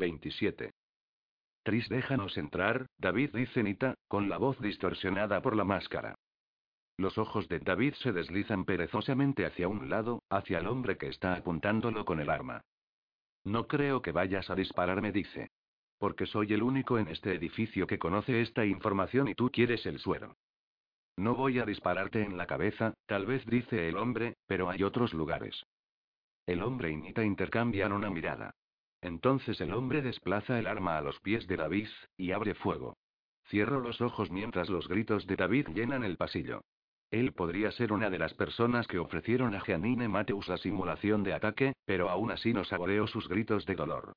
27. Tris, déjanos entrar, David dice Nita, con la voz distorsionada por la máscara. Los ojos de David se deslizan perezosamente hacia un lado, hacia el hombre que está apuntándolo con el arma. No creo que vayas a dispararme, dice. Porque soy el único en este edificio que conoce esta información y tú quieres el suero. No voy a dispararte en la cabeza, tal vez dice el hombre, pero hay otros lugares. El hombre y Nita intercambian una mirada. Entonces el hombre desplaza el arma a los pies de David, y abre fuego. Cierro los ojos mientras los gritos de David llenan el pasillo. Él podría ser una de las personas que ofrecieron a Janine Mateus la simulación de ataque, pero aún así no saboreo sus gritos de dolor.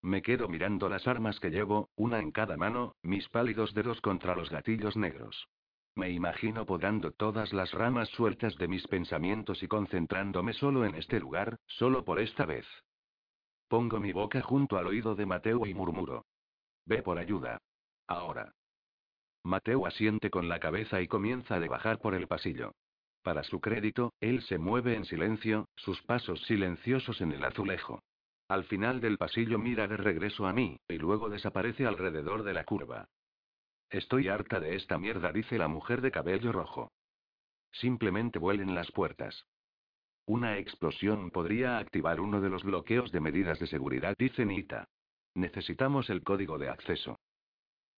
Me quedo mirando las armas que llevo, una en cada mano, mis pálidos dedos contra los gatillos negros. Me imagino podando todas las ramas sueltas de mis pensamientos y concentrándome solo en este lugar, solo por esta vez. Pongo mi boca junto al oído de Mateo y murmuro. Ve por ayuda. Ahora. Mateo asiente con la cabeza y comienza a bajar por el pasillo. Para su crédito, él se mueve en silencio, sus pasos silenciosos en el azulejo. Al final del pasillo mira de regreso a mí, y luego desaparece alrededor de la curva. Estoy harta de esta mierda, dice la mujer de cabello rojo. Simplemente vuelen las puertas. Una explosión podría activar uno de los bloqueos de medidas de seguridad, dice Nita. Necesitamos el código de acceso.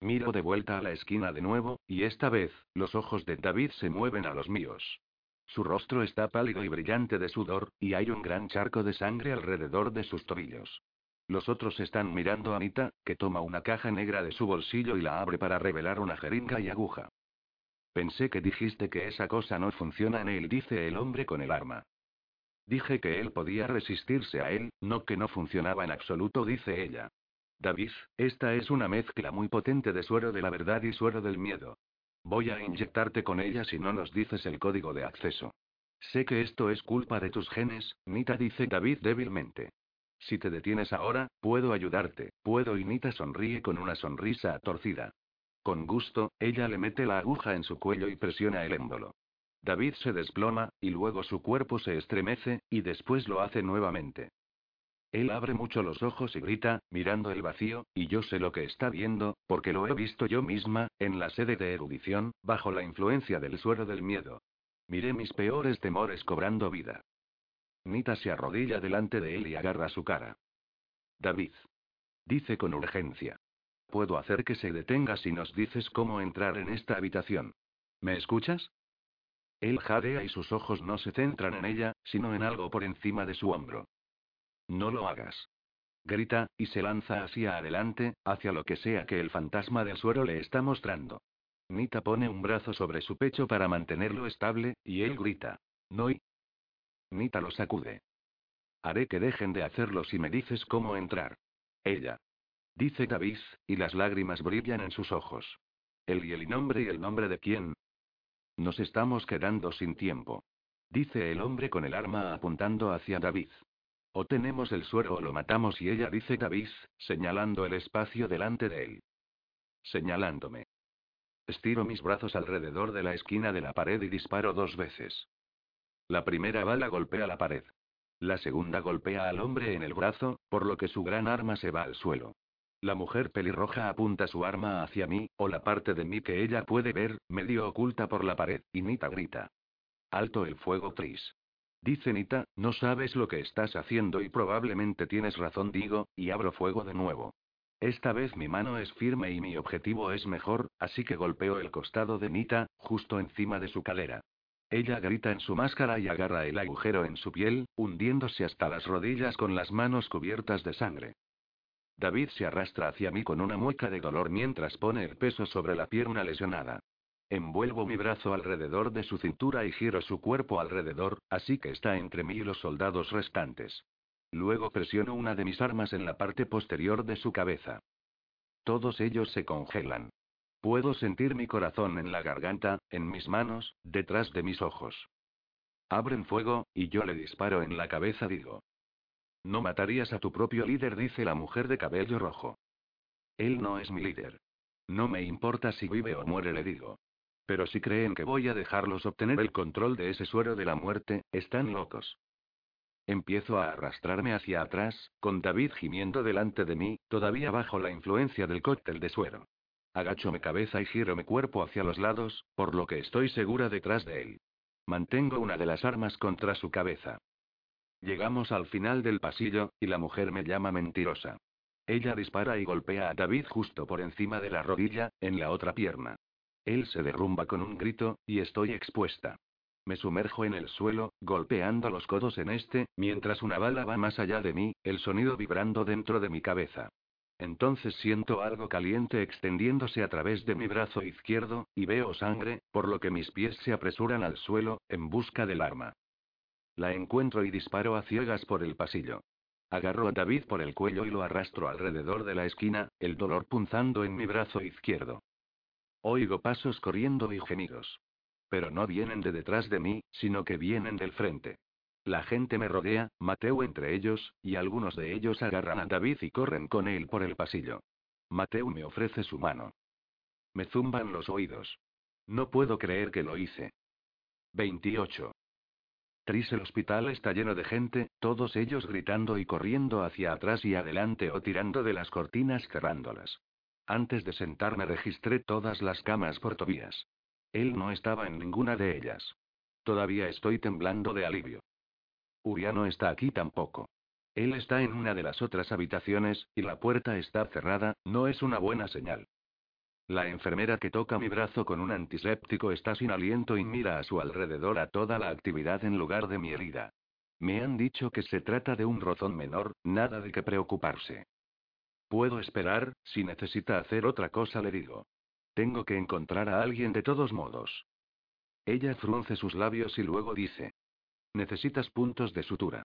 Miro de vuelta a la esquina de nuevo, y esta vez, los ojos de David se mueven a los míos. Su rostro está pálido y brillante de sudor, y hay un gran charco de sangre alrededor de sus tobillos. Los otros están mirando a Nita, que toma una caja negra de su bolsillo y la abre para revelar una jeringa y aguja. Pensé que dijiste que esa cosa no funciona en él, dice el hombre con el arma. Dije que él podía resistirse a él, no que no funcionaba en absoluto, dice ella. David, esta es una mezcla muy potente de suero de la verdad y suero del miedo. Voy a inyectarte con ella si no nos dices el código de acceso. Sé que esto es culpa de tus genes, Nita dice David débilmente. Si te detienes ahora, puedo ayudarte, puedo y Nita sonríe con una sonrisa torcida. Con gusto, ella le mete la aguja en su cuello y presiona el émbolo. David se desploma, y luego su cuerpo se estremece, y después lo hace nuevamente. Él abre mucho los ojos y grita, mirando el vacío, y yo sé lo que está viendo, porque lo he visto yo misma, en la sede de erudición, bajo la influencia del suero del miedo. Miré mis peores temores cobrando vida. Nita se arrodilla delante de él y agarra su cara. David. Dice con urgencia. Puedo hacer que se detenga si nos dices cómo entrar en esta habitación. ¿Me escuchas? Él jadea y sus ojos no se centran en ella, sino en algo por encima de su hombro. No lo hagas. Grita, y se lanza hacia adelante, hacia lo que sea que el fantasma del suero le está mostrando. Nita pone un brazo sobre su pecho para mantenerlo estable, y él grita. No y. Nita lo sacude. Haré que dejen de hacerlo si me dices cómo entrar. Ella. Dice Davis, y las lágrimas brillan en sus ojos. Él y el nombre y el nombre de quién, nos estamos quedando sin tiempo. Dice el hombre con el arma apuntando hacia David. O tenemos el suero o lo matamos y ella dice David, señalando el espacio delante de él. Señalándome. Estiro mis brazos alrededor de la esquina de la pared y disparo dos veces. La primera bala golpea la pared. La segunda golpea al hombre en el brazo, por lo que su gran arma se va al suelo. La mujer pelirroja apunta su arma hacia mí, o la parte de mí que ella puede ver, medio oculta por la pared, y Nita grita. Alto el fuego, Tris. Dice Nita, no sabes lo que estás haciendo y probablemente tienes razón, digo, y abro fuego de nuevo. Esta vez mi mano es firme y mi objetivo es mejor, así que golpeo el costado de Nita, justo encima de su cadera. Ella grita en su máscara y agarra el agujero en su piel, hundiéndose hasta las rodillas con las manos cubiertas de sangre. David se arrastra hacia mí con una mueca de dolor mientras pone el peso sobre la pierna lesionada. Envuelvo mi brazo alrededor de su cintura y giro su cuerpo alrededor, así que está entre mí y los soldados restantes. Luego presiono una de mis armas en la parte posterior de su cabeza. Todos ellos se congelan. Puedo sentir mi corazón en la garganta, en mis manos, detrás de mis ojos. Abren fuego, y yo le disparo en la cabeza, digo. No matarías a tu propio líder, dice la mujer de cabello rojo. Él no es mi líder. No me importa si vive o muere, le digo. Pero si creen que voy a dejarlos obtener el control de ese suero de la muerte, están locos. Empiezo a arrastrarme hacia atrás, con David gimiendo delante de mí, todavía bajo la influencia del cóctel de suero. Agacho mi cabeza y giro mi cuerpo hacia los lados, por lo que estoy segura detrás de él. Mantengo una de las armas contra su cabeza. Llegamos al final del pasillo, y la mujer me llama mentirosa. Ella dispara y golpea a David justo por encima de la rodilla, en la otra pierna. Él se derrumba con un grito, y estoy expuesta. Me sumerjo en el suelo, golpeando los codos en este, mientras una bala va más allá de mí, el sonido vibrando dentro de mi cabeza. Entonces siento algo caliente extendiéndose a través de mi brazo izquierdo, y veo sangre, por lo que mis pies se apresuran al suelo, en busca del arma. La encuentro y disparo a ciegas por el pasillo. Agarro a David por el cuello y lo arrastro alrededor de la esquina, el dolor punzando en mi brazo izquierdo. Oigo pasos corriendo y gemidos. Pero no vienen de detrás de mí, sino que vienen del frente. La gente me rodea, Mateo entre ellos, y algunos de ellos agarran a David y corren con él por el pasillo. Mateo me ofrece su mano. Me zumban los oídos. No puedo creer que lo hice. 28. El hospital está lleno de gente, todos ellos gritando y corriendo hacia atrás y adelante o tirando de las cortinas cerrándolas. Antes de sentarme registré todas las camas por Tobías. Él no estaba en ninguna de ellas. Todavía estoy temblando de alivio. Uriano está aquí tampoco. Él está en una de las otras habitaciones, y la puerta está cerrada, no es una buena señal. La enfermera que toca mi brazo con un antiséptico está sin aliento y mira a su alrededor a toda la actividad en lugar de mi herida. Me han dicho que se trata de un rozón menor, nada de qué preocuparse. Puedo esperar, si necesita hacer otra cosa le digo. Tengo que encontrar a alguien de todos modos. Ella frunce sus labios y luego dice. Necesitas puntos de sutura.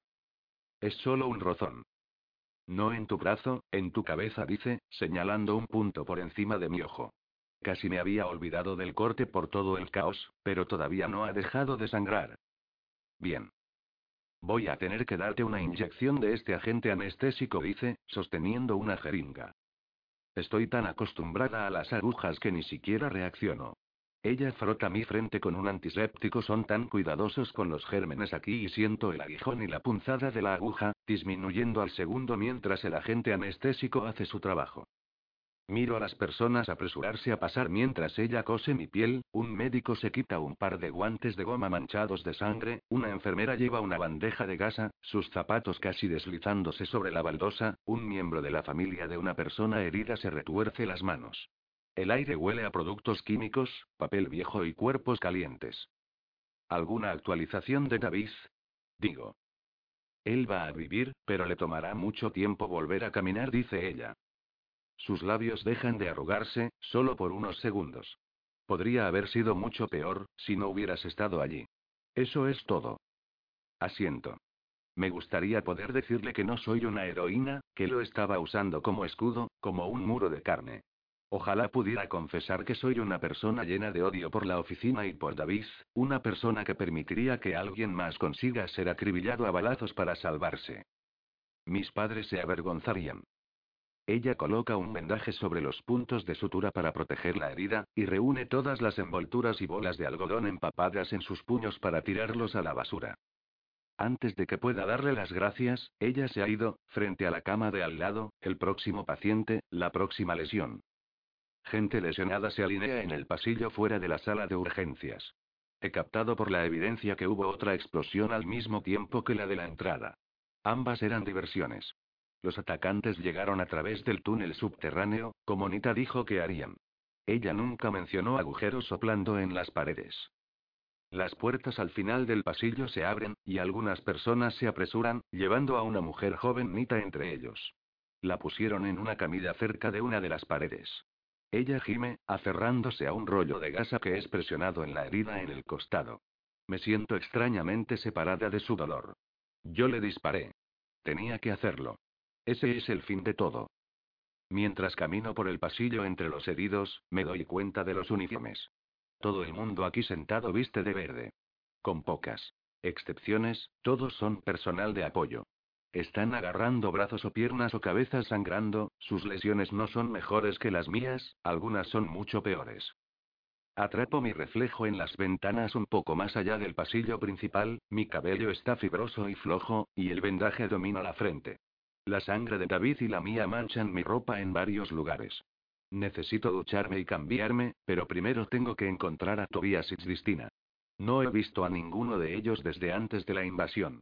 Es solo un rozón. No en tu brazo, en tu cabeza, dice, señalando un punto por encima de mi ojo. Casi me había olvidado del corte por todo el caos, pero todavía no ha dejado de sangrar. Bien. Voy a tener que darte una inyección de este agente anestésico, dice, sosteniendo una jeringa. Estoy tan acostumbrada a las agujas que ni siquiera reacciono. Ella frota mi frente con un antiséptico, son tan cuidadosos con los gérmenes aquí y siento el aguijón y la punzada de la aguja, disminuyendo al segundo mientras el agente anestésico hace su trabajo. Miro a las personas apresurarse a pasar mientras ella cose mi piel, un médico se quita un par de guantes de goma manchados de sangre, una enfermera lleva una bandeja de gasa, sus zapatos casi deslizándose sobre la baldosa, un miembro de la familia de una persona herida se retuerce las manos. El aire huele a productos químicos, papel viejo y cuerpos calientes. ¿Alguna actualización de David? Digo. Él va a vivir, pero le tomará mucho tiempo volver a caminar, dice ella. Sus labios dejan de arrugarse, solo por unos segundos. Podría haber sido mucho peor, si no hubieras estado allí. Eso es todo. Asiento. Me gustaría poder decirle que no soy una heroína, que lo estaba usando como escudo, como un muro de carne. Ojalá pudiera confesar que soy una persona llena de odio por la oficina y por David, una persona que permitiría que alguien más consiga ser acribillado a balazos para salvarse. Mis padres se avergonzarían. Ella coloca un vendaje sobre los puntos de sutura para proteger la herida, y reúne todas las envolturas y bolas de algodón empapadas en sus puños para tirarlos a la basura. Antes de que pueda darle las gracias, ella se ha ido, frente a la cama de al lado, el próximo paciente, la próxima lesión. Gente lesionada se alinea en el pasillo fuera de la sala de urgencias. He captado por la evidencia que hubo otra explosión al mismo tiempo que la de la entrada. Ambas eran diversiones. Los atacantes llegaron a través del túnel subterráneo, como Nita dijo que harían. Ella nunca mencionó agujeros soplando en las paredes. Las puertas al final del pasillo se abren, y algunas personas se apresuran, llevando a una mujer joven Nita entre ellos. La pusieron en una camilla cerca de una de las paredes. Ella gime, aferrándose a un rollo de gasa que es presionado en la herida en el costado. Me siento extrañamente separada de su dolor. Yo le disparé. Tenía que hacerlo. Ese es el fin de todo. Mientras camino por el pasillo entre los heridos, me doy cuenta de los uniformes. Todo el mundo aquí sentado viste de verde. Con pocas excepciones, todos son personal de apoyo. Están agarrando brazos o piernas o cabezas sangrando, sus lesiones no son mejores que las mías, algunas son mucho peores. Atrapo mi reflejo en las ventanas un poco más allá del pasillo principal, mi cabello está fibroso y flojo, y el vendaje domina la frente. La sangre de David y la mía manchan mi ropa en varios lugares. Necesito ducharme y cambiarme, pero primero tengo que encontrar a Tobias y Cristina. No he visto a ninguno de ellos desde antes de la invasión.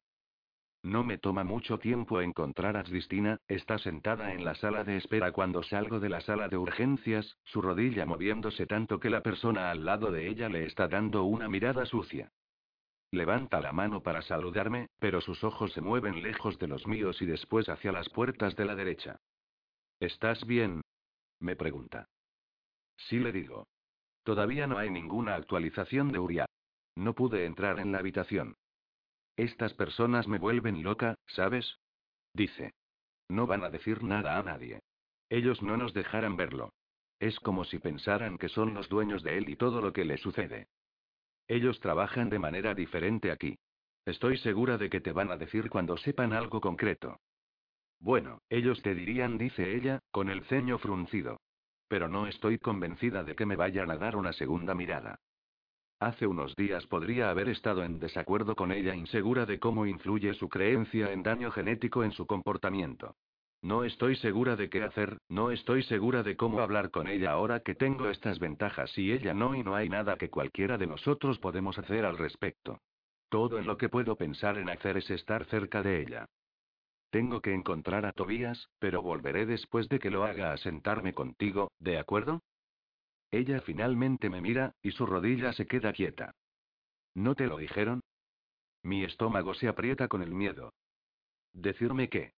No me toma mucho tiempo encontrar a Cristina, está sentada en la sala de espera cuando salgo de la sala de urgencias, su rodilla moviéndose tanto que la persona al lado de ella le está dando una mirada sucia. Levanta la mano para saludarme, pero sus ojos se mueven lejos de los míos y después hacia las puertas de la derecha. ¿Estás bien? me pregunta. Sí le digo. Todavía no hay ninguna actualización de Uriah. No pude entrar en la habitación. Estas personas me vuelven loca, ¿sabes? Dice. No van a decir nada a nadie. Ellos no nos dejarán verlo. Es como si pensaran que son los dueños de él y todo lo que le sucede. Ellos trabajan de manera diferente aquí. Estoy segura de que te van a decir cuando sepan algo concreto. Bueno, ellos te dirían, dice ella, con el ceño fruncido. Pero no estoy convencida de que me vayan a dar una segunda mirada. Hace unos días podría haber estado en desacuerdo con ella, insegura de cómo influye su creencia en daño genético en su comportamiento. No estoy segura de qué hacer, no estoy segura de cómo hablar con ella ahora que tengo estas ventajas y ella no y no hay nada que cualquiera de nosotros podemos hacer al respecto. Todo en lo que puedo pensar en hacer es estar cerca de ella. Tengo que encontrar a Tobías, pero volveré después de que lo haga a sentarme contigo, ¿de acuerdo? Ella finalmente me mira, y su rodilla se queda quieta. ¿No te lo dijeron? Mi estómago se aprieta con el miedo. ¿Decirme qué?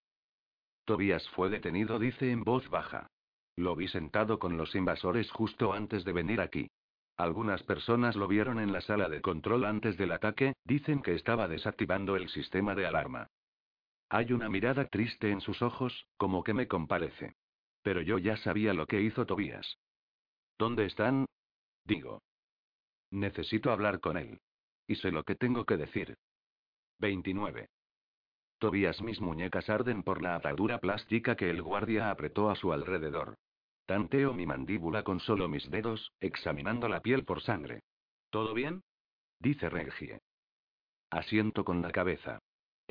Tobías fue detenido, dice en voz baja. Lo vi sentado con los invasores justo antes de venir aquí. Algunas personas lo vieron en la sala de control antes del ataque, dicen que estaba desactivando el sistema de alarma. Hay una mirada triste en sus ojos, como que me comparece. Pero yo ya sabía lo que hizo Tobías. ¿Dónde están? Digo. Necesito hablar con él. Y sé lo que tengo que decir. 29. Tobías mis muñecas arden por la atadura plástica que el guardia apretó a su alrededor. Tanteo mi mandíbula con solo mis dedos, examinando la piel por sangre. ¿Todo bien? Dice Regie. Asiento con la cabeza.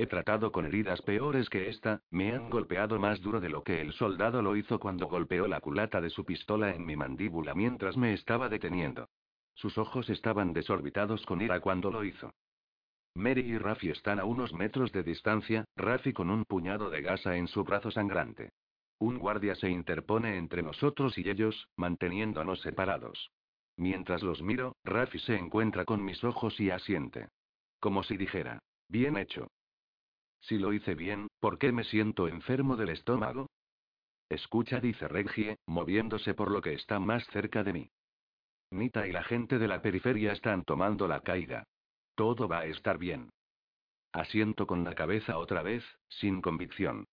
He tratado con heridas peores que esta, me han golpeado más duro de lo que el soldado lo hizo cuando golpeó la culata de su pistola en mi mandíbula mientras me estaba deteniendo. Sus ojos estaban desorbitados con ira cuando lo hizo. Mary y Rafi están a unos metros de distancia, Rafi con un puñado de gasa en su brazo sangrante. Un guardia se interpone entre nosotros y ellos, manteniéndonos separados. Mientras los miro, Rafi se encuentra con mis ojos y asiente. Como si dijera, bien hecho. Si lo hice bien, ¿por qué me siento enfermo del estómago? Escucha, dice Regie, moviéndose por lo que está más cerca de mí. Nita y la gente de la periferia están tomando la caída. Todo va a estar bien. Asiento con la cabeza otra vez, sin convicción.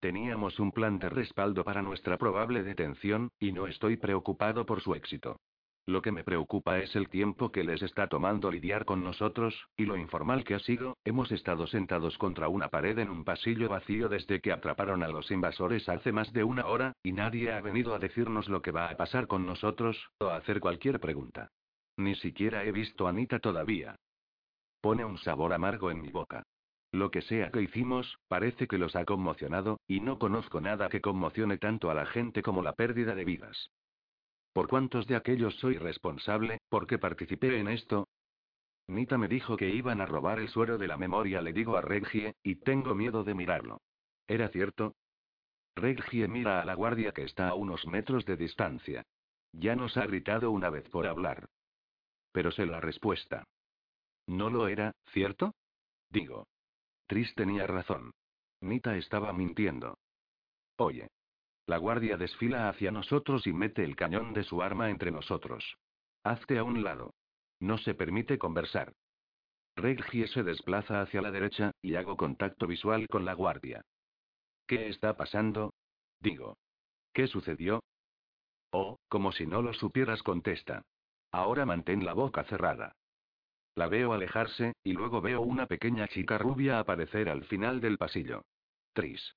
Teníamos un plan de respaldo para nuestra probable detención, y no estoy preocupado por su éxito. Lo que me preocupa es el tiempo que les está tomando lidiar con nosotros, y lo informal que ha sido, hemos estado sentados contra una pared en un pasillo vacío desde que atraparon a los invasores hace más de una hora, y nadie ha venido a decirnos lo que va a pasar con nosotros, o a hacer cualquier pregunta. Ni siquiera he visto a Anita todavía. Pone un sabor amargo en mi boca. Lo que sea que hicimos, parece que los ha conmocionado, y no conozco nada que conmocione tanto a la gente como la pérdida de vidas. ¿Por cuántos de aquellos soy responsable? ¿Por qué participé en esto? Nita me dijo que iban a robar el suero de la memoria, le digo a Regie, y tengo miedo de mirarlo. ¿Era cierto? Reggie mira a la guardia que está a unos metros de distancia. Ya nos ha gritado una vez por hablar. Pero sé la respuesta. No lo era, ¿cierto? Digo. Tris tenía razón. Nita estaba mintiendo. Oye. La guardia desfila hacia nosotros y mete el cañón de su arma entre nosotros. Hazte a un lado. No se permite conversar. Reggie se desplaza hacia la derecha, y hago contacto visual con la guardia. ¿Qué está pasando? Digo. ¿Qué sucedió? Oh, como si no lo supieras, contesta. Ahora mantén la boca cerrada. La veo alejarse, y luego veo una pequeña chica rubia aparecer al final del pasillo. Tris.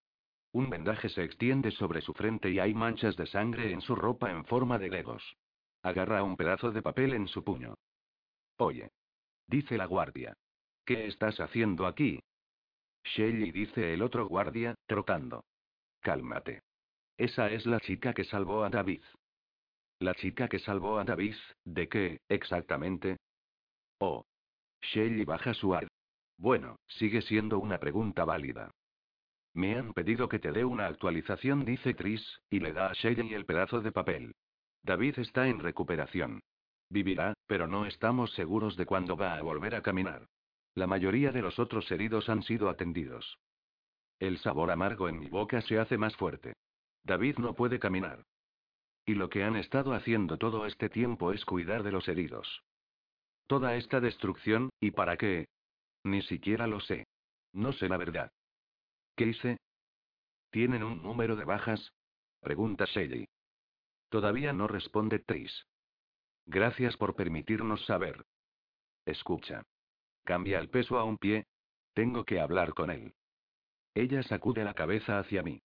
Un vendaje se extiende sobre su frente y hay manchas de sangre en su ropa en forma de legos. Agarra un pedazo de papel en su puño. Oye. Dice la guardia. ¿Qué estás haciendo aquí? Shelly dice el otro guardia, trocando. Cálmate. Esa es la chica que salvó a David. La chica que salvó a David, ¿de qué, exactamente? Oh. Shelly baja su ar. Bueno, sigue siendo una pregunta válida. Me han pedido que te dé una actualización, dice Tris, y le da a Shelly el pedazo de papel. David está en recuperación. Vivirá, pero no estamos seguros de cuándo va a volver a caminar. La mayoría de los otros heridos han sido atendidos. El sabor amargo en mi boca se hace más fuerte. David no puede caminar. Y lo que han estado haciendo todo este tiempo es cuidar de los heridos. Toda esta destrucción, ¿y para qué? Ni siquiera lo sé. No sé la verdad. ¿Qué hice? ¿Tienen un número de bajas? Pregunta Shelly. Todavía no responde Tris. Gracias por permitirnos saber. Escucha. Cambia el peso a un pie. Tengo que hablar con él. Ella sacude la cabeza hacia mí.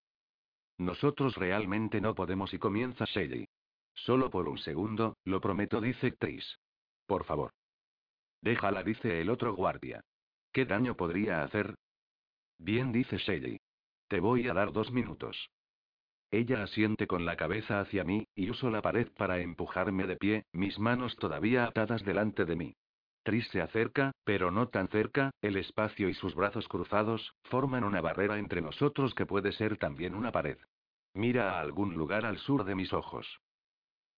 Nosotros realmente no podemos y comienza Shelly. Solo por un segundo, lo prometo, dice Tris. Por favor. Déjala, dice el otro guardia. ¿Qué daño podría hacer? Bien, dice Shelly. Te voy a dar dos minutos. Ella asiente con la cabeza hacia mí, y uso la pared para empujarme de pie, mis manos todavía atadas delante de mí. Tris se acerca, pero no tan cerca, el espacio y sus brazos cruzados, forman una barrera entre nosotros que puede ser también una pared. Mira a algún lugar al sur de mis ojos.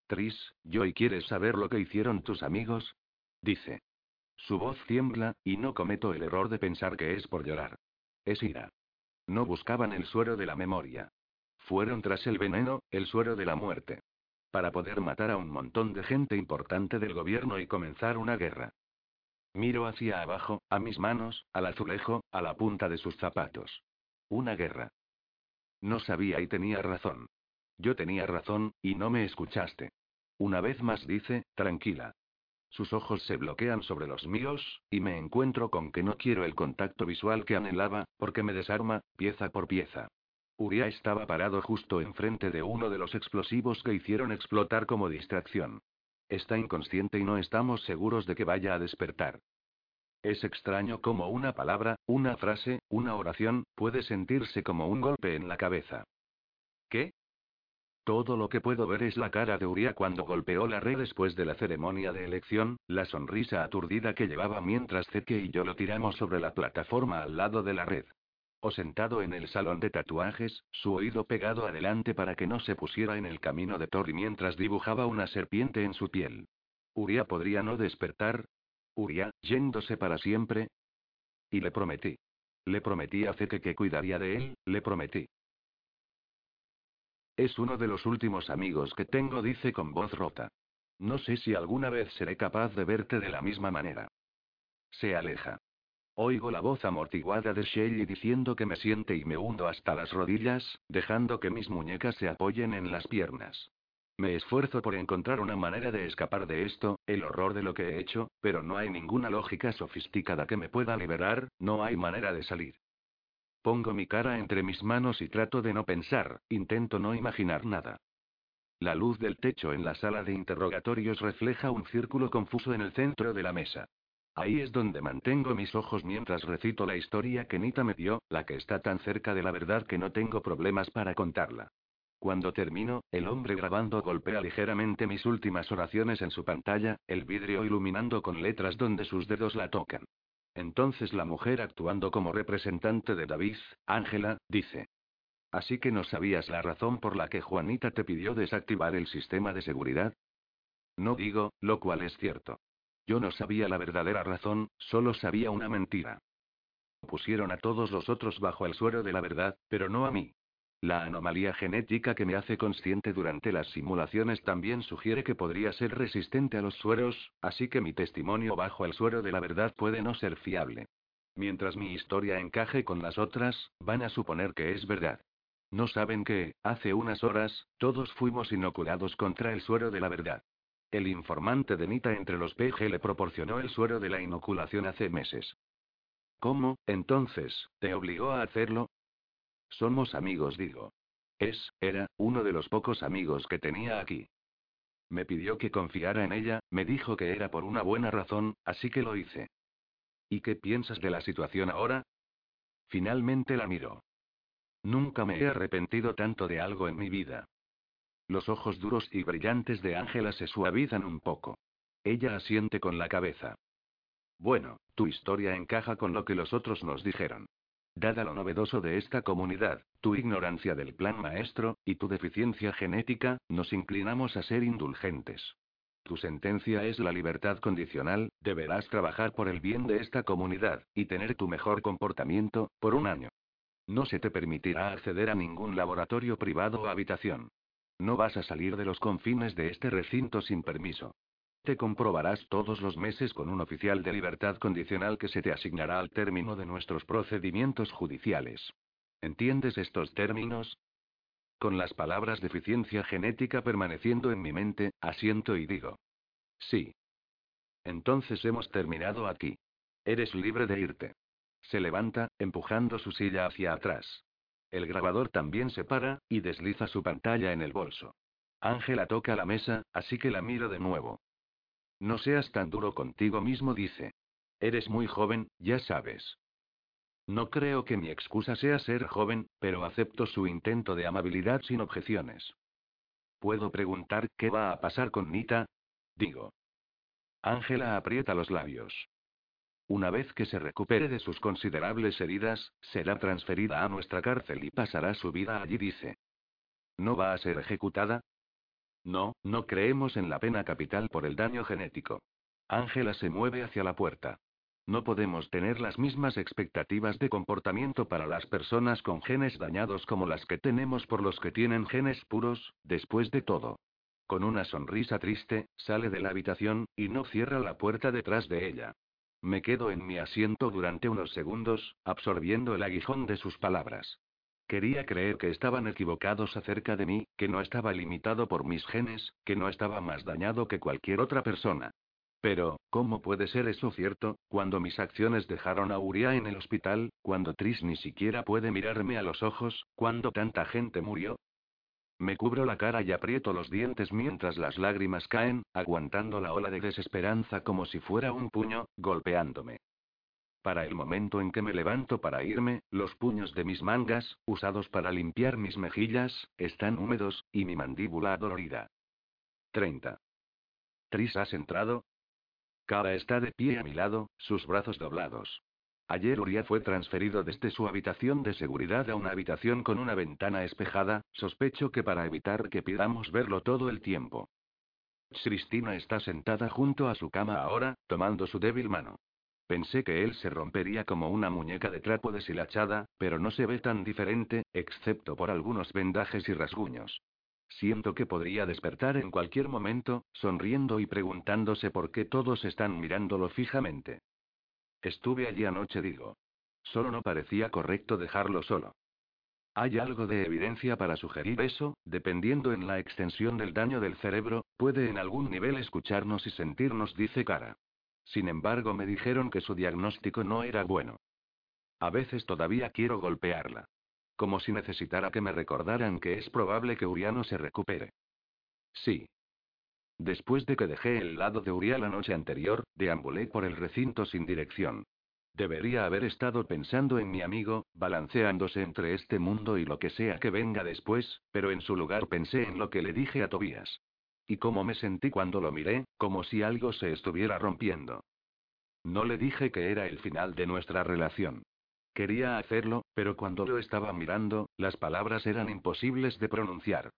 Tris, yo y quieres saber lo que hicieron tus amigos? Dice. Su voz tiembla, y no cometo el error de pensar que es por llorar. Es ira. No buscaban el suero de la memoria. Fueron tras el veneno, el suero de la muerte. Para poder matar a un montón de gente importante del gobierno y comenzar una guerra. Miro hacia abajo, a mis manos, al azulejo, a la punta de sus zapatos. Una guerra. No sabía y tenía razón. Yo tenía razón, y no me escuchaste. Una vez más dice, tranquila. Sus ojos se bloquean sobre los míos, y me encuentro con que no quiero el contacto visual que anhelaba, porque me desarma, pieza por pieza. Uriah estaba parado justo enfrente de uno de los explosivos que hicieron explotar como distracción. Está inconsciente y no estamos seguros de que vaya a despertar. Es extraño cómo una palabra, una frase, una oración, puede sentirse como un golpe en la cabeza. ¿Qué? Todo lo que puedo ver es la cara de Uriah cuando golpeó la red después de la ceremonia de elección, la sonrisa aturdida que llevaba mientras Zeke y yo lo tiramos sobre la plataforma al lado de la red. O sentado en el salón de tatuajes, su oído pegado adelante para que no se pusiera en el camino de Tori mientras dibujaba una serpiente en su piel. Uriah podría no despertar. Uriah, yéndose para siempre. Y le prometí. Le prometí a Zeke que cuidaría de él, le prometí. Es uno de los últimos amigos que tengo, dice con voz rota. No sé si alguna vez seré capaz de verte de la misma manera. Se aleja. Oigo la voz amortiguada de Shelly diciendo que me siente y me hundo hasta las rodillas, dejando que mis muñecas se apoyen en las piernas. Me esfuerzo por encontrar una manera de escapar de esto, el horror de lo que he hecho, pero no hay ninguna lógica sofisticada que me pueda liberar, no hay manera de salir. Pongo mi cara entre mis manos y trato de no pensar, intento no imaginar nada. La luz del techo en la sala de interrogatorios refleja un círculo confuso en el centro de la mesa. Ahí es donde mantengo mis ojos mientras recito la historia que Nita me dio, la que está tan cerca de la verdad que no tengo problemas para contarla. Cuando termino, el hombre grabando golpea ligeramente mis últimas oraciones en su pantalla, el vidrio iluminando con letras donde sus dedos la tocan. Entonces la mujer actuando como representante de David, Ángela, dice. Así que no sabías la razón por la que Juanita te pidió desactivar el sistema de seguridad. No digo, lo cual es cierto. Yo no sabía la verdadera razón, solo sabía una mentira. Pusieron a todos los otros bajo el suero de la verdad, pero no a mí. La anomalía genética que me hace consciente durante las simulaciones también sugiere que podría ser resistente a los sueros, así que mi testimonio bajo el suero de la verdad puede no ser fiable. Mientras mi historia encaje con las otras, van a suponer que es verdad. No saben que, hace unas horas, todos fuimos inoculados contra el suero de la verdad. El informante de Nita entre los PG le proporcionó el suero de la inoculación hace meses. ¿Cómo, entonces, te obligó a hacerlo? Somos amigos, digo. Es, era, uno de los pocos amigos que tenía aquí. Me pidió que confiara en ella, me dijo que era por una buena razón, así que lo hice. ¿Y qué piensas de la situación ahora? Finalmente la miró. Nunca me he arrepentido tanto de algo en mi vida. Los ojos duros y brillantes de Ángela se suavizan un poco. Ella asiente con la cabeza. Bueno, tu historia encaja con lo que los otros nos dijeron. Dada lo novedoso de esta comunidad, tu ignorancia del plan maestro, y tu deficiencia genética, nos inclinamos a ser indulgentes. Tu sentencia es la libertad condicional, deberás trabajar por el bien de esta comunidad, y tener tu mejor comportamiento, por un año. No se te permitirá acceder a ningún laboratorio privado o habitación. No vas a salir de los confines de este recinto sin permiso. Te comprobarás todos los meses con un oficial de libertad condicional que se te asignará al término de nuestros procedimientos judiciales. ¿Entiendes estos términos? Con las palabras deficiencia genética permaneciendo en mi mente, asiento y digo. Sí. Entonces hemos terminado aquí. Eres libre de irte. Se levanta, empujando su silla hacia atrás. El grabador también se para, y desliza su pantalla en el bolso. Ángela toca la mesa, así que la miro de nuevo. No seas tan duro contigo mismo, dice. Eres muy joven, ya sabes. No creo que mi excusa sea ser joven, pero acepto su intento de amabilidad sin objeciones. ¿Puedo preguntar qué va a pasar con Nita? Digo. Ángela aprieta los labios. Una vez que se recupere de sus considerables heridas, será transferida a nuestra cárcel y pasará su vida allí, dice. ¿No va a ser ejecutada? No, no creemos en la pena capital por el daño genético. Ángela se mueve hacia la puerta. No podemos tener las mismas expectativas de comportamiento para las personas con genes dañados como las que tenemos por los que tienen genes puros, después de todo. Con una sonrisa triste, sale de la habitación, y no cierra la puerta detrás de ella. Me quedo en mi asiento durante unos segundos, absorbiendo el aguijón de sus palabras. Quería creer que estaban equivocados acerca de mí, que no estaba limitado por mis genes, que no estaba más dañado que cualquier otra persona. Pero, ¿cómo puede ser eso cierto, cuando mis acciones dejaron a Uria en el hospital, cuando Tris ni siquiera puede mirarme a los ojos, cuando tanta gente murió? Me cubro la cara y aprieto los dientes mientras las lágrimas caen, aguantando la ola de desesperanza como si fuera un puño, golpeándome. Para el momento en que me levanto para irme, los puños de mis mangas, usados para limpiar mis mejillas, están húmedos, y mi mandíbula adolorida. 30. Tris, ¿has entrado? Cara está de pie a mi lado, sus brazos doblados. Ayer Uria fue transferido desde su habitación de seguridad a una habitación con una ventana espejada, sospecho que para evitar que pidamos verlo todo el tiempo. Cristina está sentada junto a su cama ahora, tomando su débil mano. Pensé que él se rompería como una muñeca de trapo deshilachada, pero no se ve tan diferente, excepto por algunos vendajes y rasguños. Siento que podría despertar en cualquier momento, sonriendo y preguntándose por qué todos están mirándolo fijamente. Estuve allí anoche, digo. Solo no parecía correcto dejarlo solo. Hay algo de evidencia para sugerir eso, dependiendo en la extensión del daño del cerebro, puede en algún nivel escucharnos y sentirnos, dice Cara. Sin embargo, me dijeron que su diagnóstico no era bueno. A veces todavía quiero golpearla. Como si necesitara que me recordaran que es probable que Uriano se recupere. Sí, Después de que dejé el lado de Uriah la noche anterior, deambulé por el recinto sin dirección. Debería haber estado pensando en mi amigo, balanceándose entre este mundo y lo que sea que venga después, pero en su lugar pensé en lo que le dije a Tobías. Y cómo me sentí cuando lo miré, como si algo se estuviera rompiendo. No le dije que era el final de nuestra relación. Quería hacerlo, pero cuando lo estaba mirando, las palabras eran imposibles de pronunciar.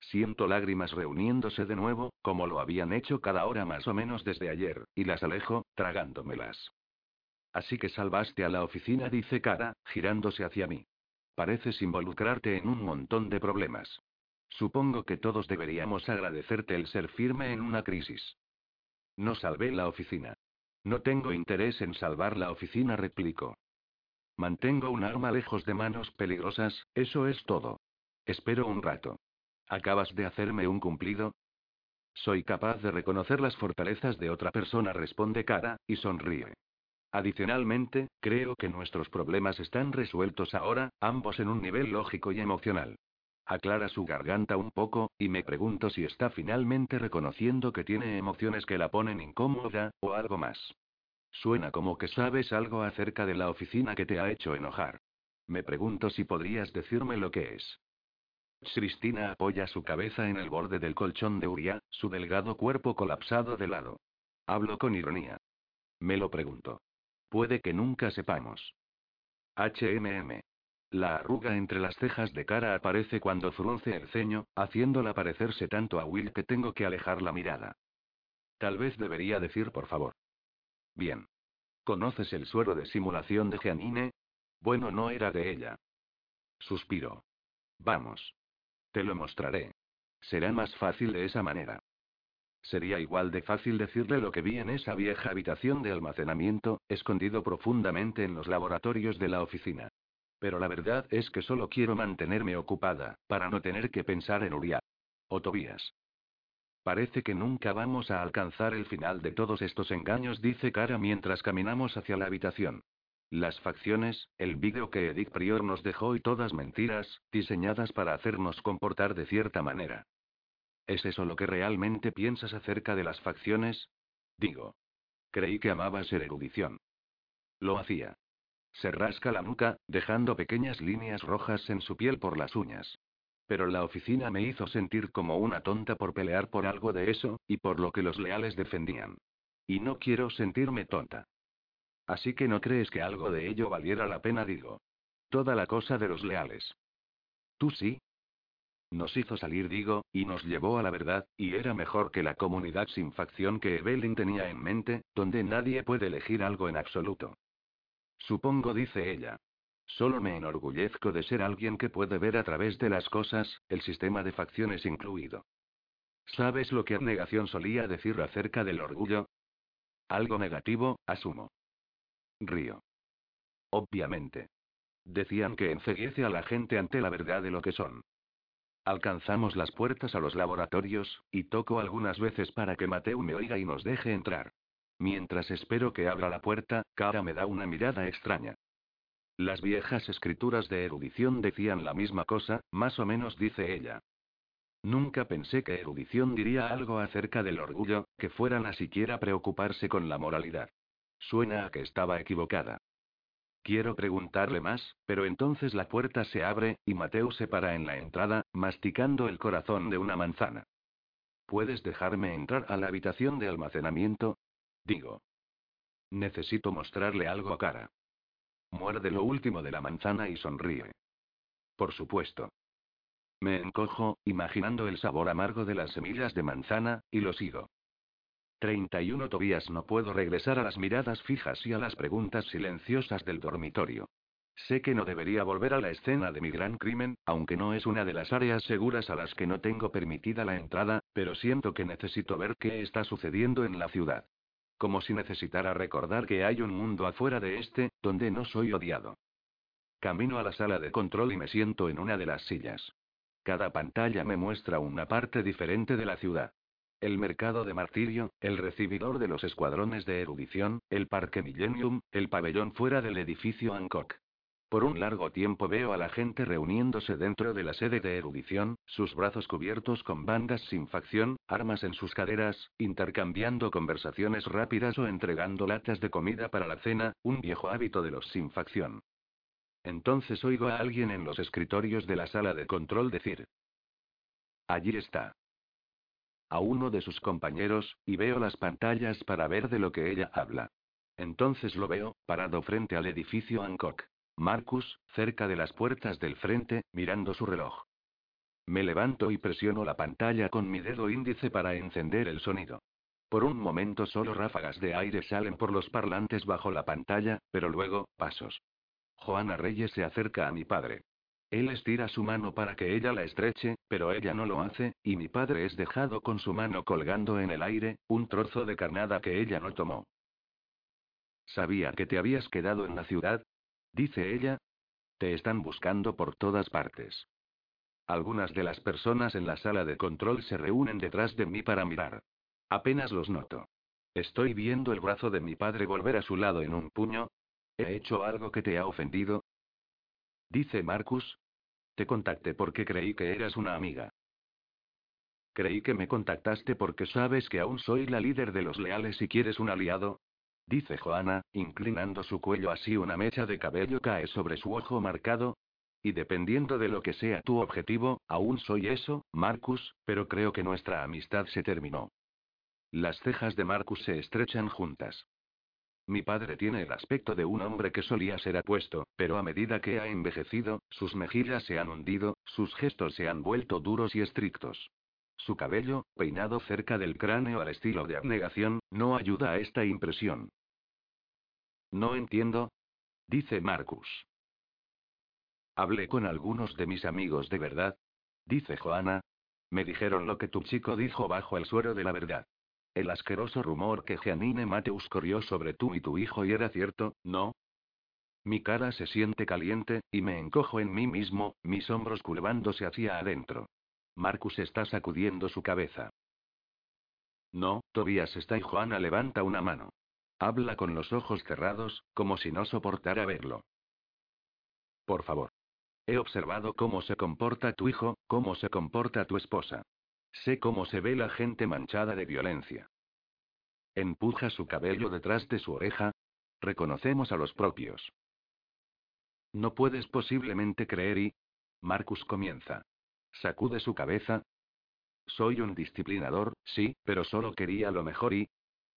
Siento lágrimas reuniéndose de nuevo, como lo habían hecho cada hora más o menos desde ayer, y las alejo, tragándomelas. Así que salvaste a la oficina, dice Cara, girándose hacia mí. Pareces involucrarte en un montón de problemas. Supongo que todos deberíamos agradecerte el ser firme en una crisis. No salvé la oficina. No tengo interés en salvar la oficina, replico. Mantengo un arma lejos de manos peligrosas, eso es todo. Espero un rato. ¿Acabas de hacerme un cumplido? Soy capaz de reconocer las fortalezas de otra persona, responde Cara, y sonríe. Adicionalmente, creo que nuestros problemas están resueltos ahora, ambos en un nivel lógico y emocional. Aclara su garganta un poco, y me pregunto si está finalmente reconociendo que tiene emociones que la ponen incómoda, o algo más. Suena como que sabes algo acerca de la oficina que te ha hecho enojar. Me pregunto si podrías decirme lo que es. Cristina apoya su cabeza en el borde del colchón de Uriah, su delgado cuerpo colapsado de lado. Hablo con ironía. Me lo pregunto. Puede que nunca sepamos. HMM. La arruga entre las cejas de cara aparece cuando frunce el ceño, haciéndola parecerse tanto a Will que tengo que alejar la mirada. Tal vez debería decir por favor. Bien. ¿Conoces el suero de simulación de Jeanine? Bueno, no era de ella. Suspiro. Vamos. Te lo mostraré. Será más fácil de esa manera. Sería igual de fácil decirle lo que vi en esa vieja habitación de almacenamiento, escondido profundamente en los laboratorios de la oficina. Pero la verdad es que solo quiero mantenerme ocupada, para no tener que pensar en Uriah. O Tobías. Parece que nunca vamos a alcanzar el final de todos estos engaños, dice Cara mientras caminamos hacia la habitación. Las facciones, el vídeo que Edith Prior nos dejó y todas mentiras, diseñadas para hacernos comportar de cierta manera. ¿Es eso lo que realmente piensas acerca de las facciones? Digo. Creí que amaba ser erudición. Lo hacía. Se rasca la nuca, dejando pequeñas líneas rojas en su piel por las uñas. Pero la oficina me hizo sentir como una tonta por pelear por algo de eso, y por lo que los leales defendían. Y no quiero sentirme tonta. Así que no crees que algo de ello valiera la pena, digo. Toda la cosa de los leales. Tú sí. Nos hizo salir, digo, y nos llevó a la verdad, y era mejor que la comunidad sin facción que Evelyn tenía en mente, donde nadie puede elegir algo en absoluto. Supongo, dice ella. Solo me enorgullezco de ser alguien que puede ver a través de las cosas, el sistema de facciones incluido. ¿Sabes lo que abnegación solía decir acerca del orgullo? Algo negativo, asumo. Río. Obviamente. Decían que enceguece a la gente ante la verdad de lo que son. Alcanzamos las puertas a los laboratorios, y toco algunas veces para que Mateo me oiga y nos deje entrar. Mientras espero que abra la puerta, Cara me da una mirada extraña. Las viejas escrituras de erudición decían la misma cosa, más o menos dice ella. Nunca pensé que erudición diría algo acerca del orgullo, que fueran a siquiera preocuparse con la moralidad. Suena a que estaba equivocada. Quiero preguntarle más, pero entonces la puerta se abre, y Mateo se para en la entrada, masticando el corazón de una manzana. ¿Puedes dejarme entrar a la habitación de almacenamiento? Digo. Necesito mostrarle algo a cara. Muerde lo último de la manzana y sonríe. Por supuesto. Me encojo, imaginando el sabor amargo de las semillas de manzana, y lo sigo. 31 Tobías no puedo regresar a las miradas fijas y a las preguntas silenciosas del dormitorio. Sé que no debería volver a la escena de mi gran crimen, aunque no es una de las áreas seguras a las que no tengo permitida la entrada, pero siento que necesito ver qué está sucediendo en la ciudad. Como si necesitara recordar que hay un mundo afuera de este, donde no soy odiado. Camino a la sala de control y me siento en una de las sillas. Cada pantalla me muestra una parte diferente de la ciudad. El mercado de martirio, el recibidor de los escuadrones de erudición, el parque Millennium, el pabellón fuera del edificio Hancock. Por un largo tiempo veo a la gente reuniéndose dentro de la sede de erudición, sus brazos cubiertos con bandas sin facción, armas en sus caderas, intercambiando conversaciones rápidas o entregando latas de comida para la cena, un viejo hábito de los sin facción. Entonces oigo a alguien en los escritorios de la sala de control decir. Allí está. A uno de sus compañeros, y veo las pantallas para ver de lo que ella habla. Entonces lo veo, parado frente al edificio Hancock. Marcus, cerca de las puertas del frente, mirando su reloj. Me levanto y presiono la pantalla con mi dedo índice para encender el sonido. Por un momento solo ráfagas de aire salen por los parlantes bajo la pantalla, pero luego, pasos. Joana Reyes se acerca a mi padre. Él estira su mano para que ella la estreche, pero ella no lo hace, y mi padre es dejado con su mano colgando en el aire, un trozo de carnada que ella no tomó. Sabía que te habías quedado en la ciudad, dice ella. Te están buscando por todas partes. Algunas de las personas en la sala de control se reúnen detrás de mí para mirar. Apenas los noto. Estoy viendo el brazo de mi padre volver a su lado en un puño. ¿He hecho algo que te ha ofendido? Dice Marcus. Te contacté porque creí que eras una amiga. Creí que me contactaste porque sabes que aún soy la líder de los leales y quieres un aliado. Dice Joana, inclinando su cuello así una mecha de cabello cae sobre su ojo marcado. Y dependiendo de lo que sea tu objetivo, aún soy eso, Marcus, pero creo que nuestra amistad se terminó. Las cejas de Marcus se estrechan juntas. Mi padre tiene el aspecto de un hombre que solía ser apuesto, pero a medida que ha envejecido, sus mejillas se han hundido, sus gestos se han vuelto duros y estrictos. Su cabello, peinado cerca del cráneo al estilo de abnegación, no ayuda a esta impresión. No entiendo. Dice Marcus. Hablé con algunos de mis amigos de verdad. Dice Joana. Me dijeron lo que tu chico dijo bajo el suero de la verdad. El asqueroso rumor que Jeanine Mateus corrió sobre tú y tu hijo y era cierto, ¿no? Mi cara se siente caliente, y me encojo en mí mismo, mis hombros curvándose hacia adentro. Marcus está sacudiendo su cabeza. No, Tobias está y Juana levanta una mano. Habla con los ojos cerrados, como si no soportara verlo. Por favor. He observado cómo se comporta tu hijo, cómo se comporta tu esposa. Sé cómo se ve la gente manchada de violencia. Empuja su cabello detrás de su oreja. Reconocemos a los propios. No puedes posiblemente creer y... Marcus comienza. Sacude su cabeza. Soy un disciplinador, sí, pero solo quería lo mejor y...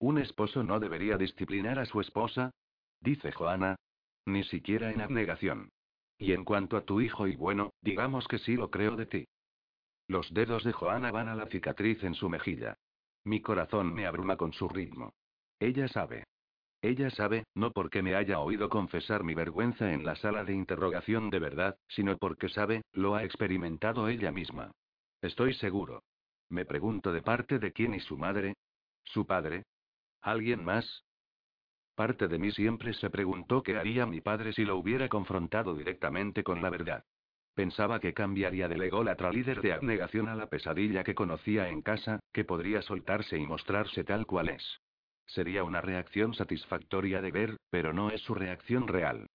¿Un esposo no debería disciplinar a su esposa? Dice Joana. Ni siquiera en abnegación. Y en cuanto a tu hijo y bueno, digamos que sí lo creo de ti. Los dedos de Joana van a la cicatriz en su mejilla. Mi corazón me abruma con su ritmo. Ella sabe. Ella sabe, no porque me haya oído confesar mi vergüenza en la sala de interrogación de verdad, sino porque sabe, lo ha experimentado ella misma. Estoy seguro. Me pregunto de parte de quién y su madre. ¿Su padre? ¿Alguien más? Parte de mí siempre se preguntó qué haría mi padre si lo hubiera confrontado directamente con la verdad. Pensaba que cambiaría del ególatra líder de abnegación a la pesadilla que conocía en casa, que podría soltarse y mostrarse tal cual es. Sería una reacción satisfactoria de ver, pero no es su reacción real.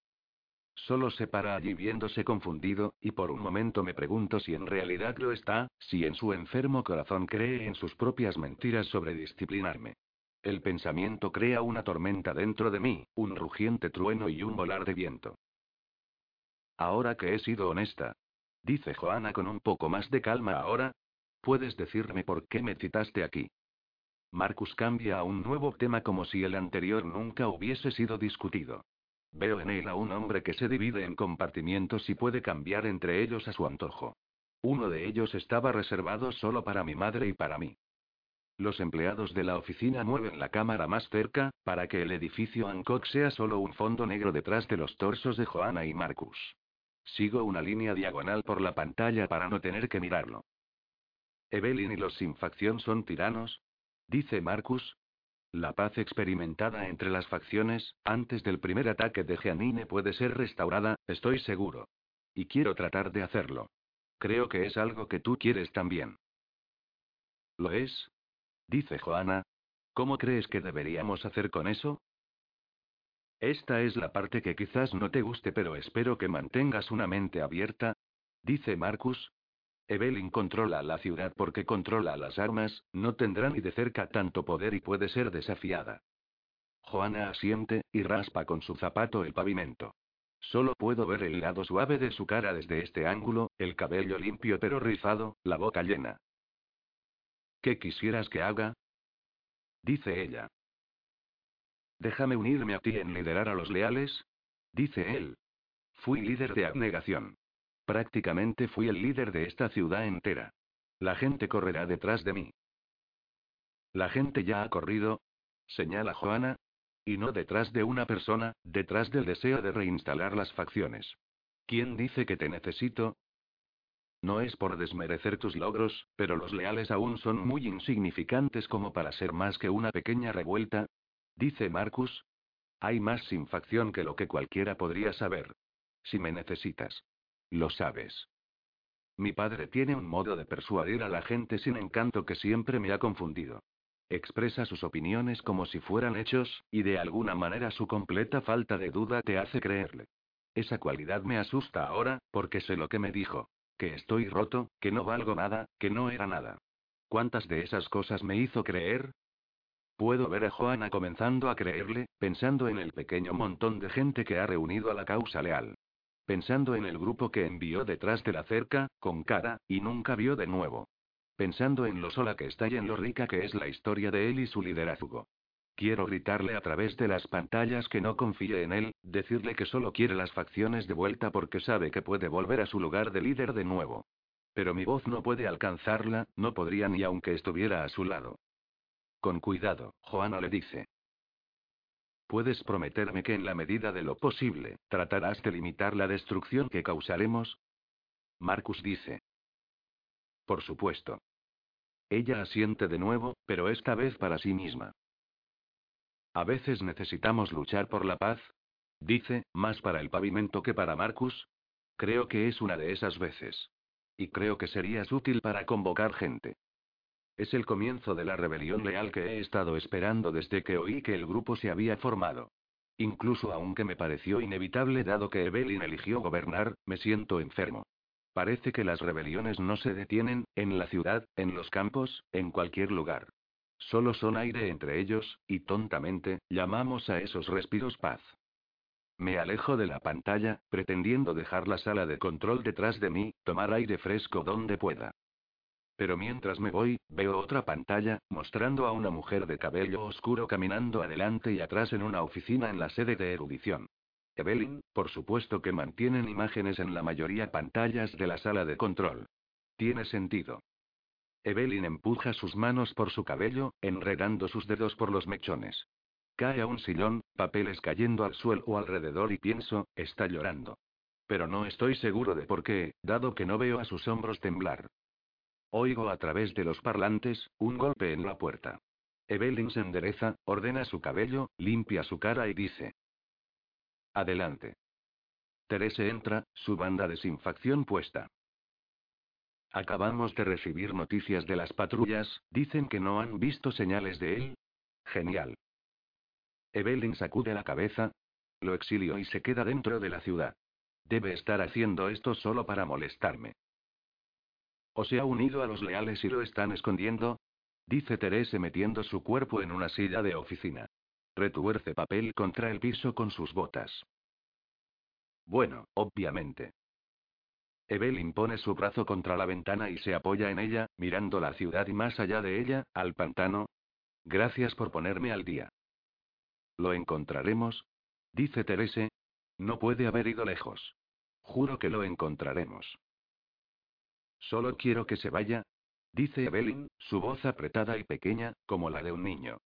Solo se para allí viéndose confundido, y por un momento me pregunto si en realidad lo está, si en su enfermo corazón cree en sus propias mentiras sobre disciplinarme. El pensamiento crea una tormenta dentro de mí, un rugiente trueno y un volar de viento. Ahora que he sido honesta. Dice Joana con un poco más de calma ahora. ¿Puedes decirme por qué me citaste aquí? Marcus cambia a un nuevo tema como si el anterior nunca hubiese sido discutido. Veo en él a un hombre que se divide en compartimientos y puede cambiar entre ellos a su antojo. Uno de ellos estaba reservado solo para mi madre y para mí. Los empleados de la oficina mueven la cámara más cerca, para que el edificio Hancock sea solo un fondo negro detrás de los torsos de Joanna y Marcus. Sigo una línea diagonal por la pantalla para no tener que mirarlo. ¿Evelyn y los sin facción son tiranos? Dice Marcus. La paz experimentada entre las facciones, antes del primer ataque de Jeanine puede ser restaurada, estoy seguro. Y quiero tratar de hacerlo. Creo que es algo que tú quieres también. ¿Lo es? Dice Joana. ¿Cómo crees que deberíamos hacer con eso? Esta es la parte que quizás no te guste, pero espero que mantengas una mente abierta. Dice Marcus. Evelyn controla la ciudad porque controla las armas, no tendrá ni de cerca tanto poder y puede ser desafiada. Joana asiente, y raspa con su zapato el pavimento. Solo puedo ver el lado suave de su cara desde este ángulo, el cabello limpio pero rizado, la boca llena. ¿Qué quisieras que haga? Dice ella. Déjame unirme a ti en liderar a los leales. Dice él. Fui líder de abnegación. Prácticamente fui el líder de esta ciudad entera. La gente correrá detrás de mí. La gente ya ha corrido, señala Joana. Y no detrás de una persona, detrás del deseo de reinstalar las facciones. ¿Quién dice que te necesito? No es por desmerecer tus logros, pero los leales aún son muy insignificantes como para ser más que una pequeña revuelta. Dice Marcus. Hay más sin facción que lo que cualquiera podría saber. Si me necesitas. Lo sabes. Mi padre tiene un modo de persuadir a la gente sin encanto que siempre me ha confundido. Expresa sus opiniones como si fueran hechos, y de alguna manera su completa falta de duda te hace creerle. Esa cualidad me asusta ahora, porque sé lo que me dijo. Que estoy roto, que no valgo nada, que no era nada. ¿Cuántas de esas cosas me hizo creer? Puedo ver a Joana comenzando a creerle, pensando en el pequeño montón de gente que ha reunido a la causa leal. Pensando en el grupo que envió detrás de la cerca, con cara, y nunca vio de nuevo. Pensando en lo sola que está y en lo rica que es la historia de él y su liderazgo. Quiero gritarle a través de las pantallas que no confíe en él, decirle que solo quiere las facciones de vuelta porque sabe que puede volver a su lugar de líder de nuevo. Pero mi voz no puede alcanzarla, no podría ni aunque estuviera a su lado. Con cuidado, Joana le dice. ¿Puedes prometerme que en la medida de lo posible, tratarás de limitar la destrucción que causaremos? Marcus dice. Por supuesto. Ella asiente de nuevo, pero esta vez para sí misma. A veces necesitamos luchar por la paz. Dice, más para el pavimento que para Marcus. Creo que es una de esas veces. Y creo que serías útil para convocar gente. Es el comienzo de la rebelión leal que he estado esperando desde que oí que el grupo se había formado. Incluso aunque me pareció inevitable dado que Evelyn eligió gobernar, me siento enfermo. Parece que las rebeliones no se detienen, en la ciudad, en los campos, en cualquier lugar. Solo son aire entre ellos, y tontamente, llamamos a esos respiros paz. Me alejo de la pantalla, pretendiendo dejar la sala de control detrás de mí, tomar aire fresco donde pueda. Pero mientras me voy, veo otra pantalla, mostrando a una mujer de cabello oscuro caminando adelante y atrás en una oficina en la sede de erudición. Evelyn, por supuesto que mantienen imágenes en la mayoría pantallas de la sala de control. Tiene sentido. Evelyn empuja sus manos por su cabello, enredando sus dedos por los mechones. Cae a un sillón, papeles cayendo al suelo alrededor y pienso, está llorando. Pero no estoy seguro de por qué, dado que no veo a sus hombros temblar. Oigo a través de los parlantes, un golpe en la puerta. Evelyn se endereza, ordena su cabello, limpia su cara y dice, Adelante. Terese entra, su banda de sinfacción puesta. Acabamos de recibir noticias de las patrullas, dicen que no han visto señales de él. Genial. Evelyn sacude la cabeza. Lo exilio y se queda dentro de la ciudad. Debe estar haciendo esto solo para molestarme. ¿O se ha unido a los leales y lo están escondiendo? Dice Terese metiendo su cuerpo en una silla de oficina. Retuerce papel contra el piso con sus botas. Bueno, obviamente. Evelyn pone su brazo contra la ventana y se apoya en ella, mirando la ciudad y más allá de ella, al pantano. Gracias por ponerme al día. ¿Lo encontraremos? Dice Terese. No puede haber ido lejos. Juro que lo encontraremos. Solo quiero que se vaya. Dice Evelyn, su voz apretada y pequeña, como la de un niño.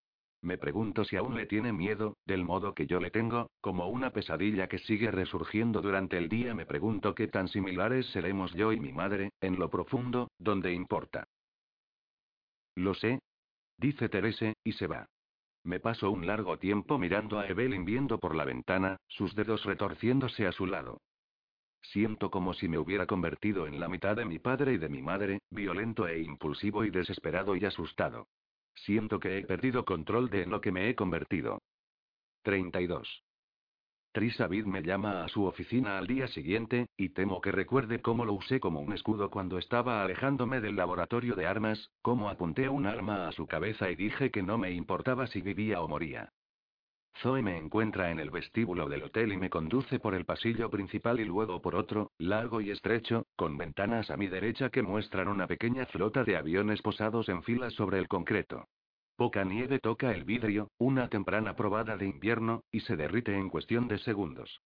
Me pregunto si aún le tiene miedo, del modo que yo le tengo, como una pesadilla que sigue resurgiendo durante el día. Me pregunto qué tan similares seremos yo y mi madre, en lo profundo, donde importa. Lo sé. Dice Terese, y se va. Me paso un largo tiempo mirando a Evelyn viendo por la ventana, sus dedos retorciéndose a su lado. Siento como si me hubiera convertido en la mitad de mi padre y de mi madre, violento e impulsivo y desesperado y asustado. Siento que he perdido control de en lo que me he convertido. 32. Trisavid me llama a su oficina al día siguiente, y temo que recuerde cómo lo usé como un escudo cuando estaba alejándome del laboratorio de armas, cómo apunté un arma a su cabeza y dije que no me importaba si vivía o moría. Zoe me encuentra en el vestíbulo del hotel y me conduce por el pasillo principal y luego por otro, largo y estrecho, con ventanas a mi derecha que muestran una pequeña flota de aviones posados en filas sobre el concreto. Poca nieve toca el vidrio, una temprana probada de invierno, y se derrite en cuestión de segundos.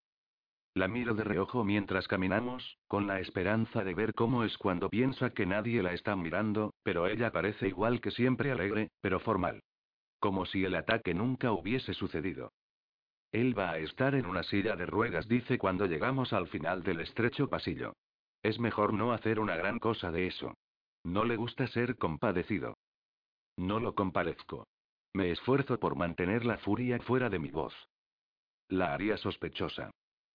La miro de reojo mientras caminamos, con la esperanza de ver cómo es cuando piensa que nadie la está mirando, pero ella parece igual que siempre alegre, pero formal. Como si el ataque nunca hubiese sucedido. Él va a estar en una silla de ruedas, dice cuando llegamos al final del estrecho pasillo. Es mejor no hacer una gran cosa de eso. No le gusta ser compadecido. No lo compadezco. Me esfuerzo por mantener la furia fuera de mi voz. La haría sospechosa.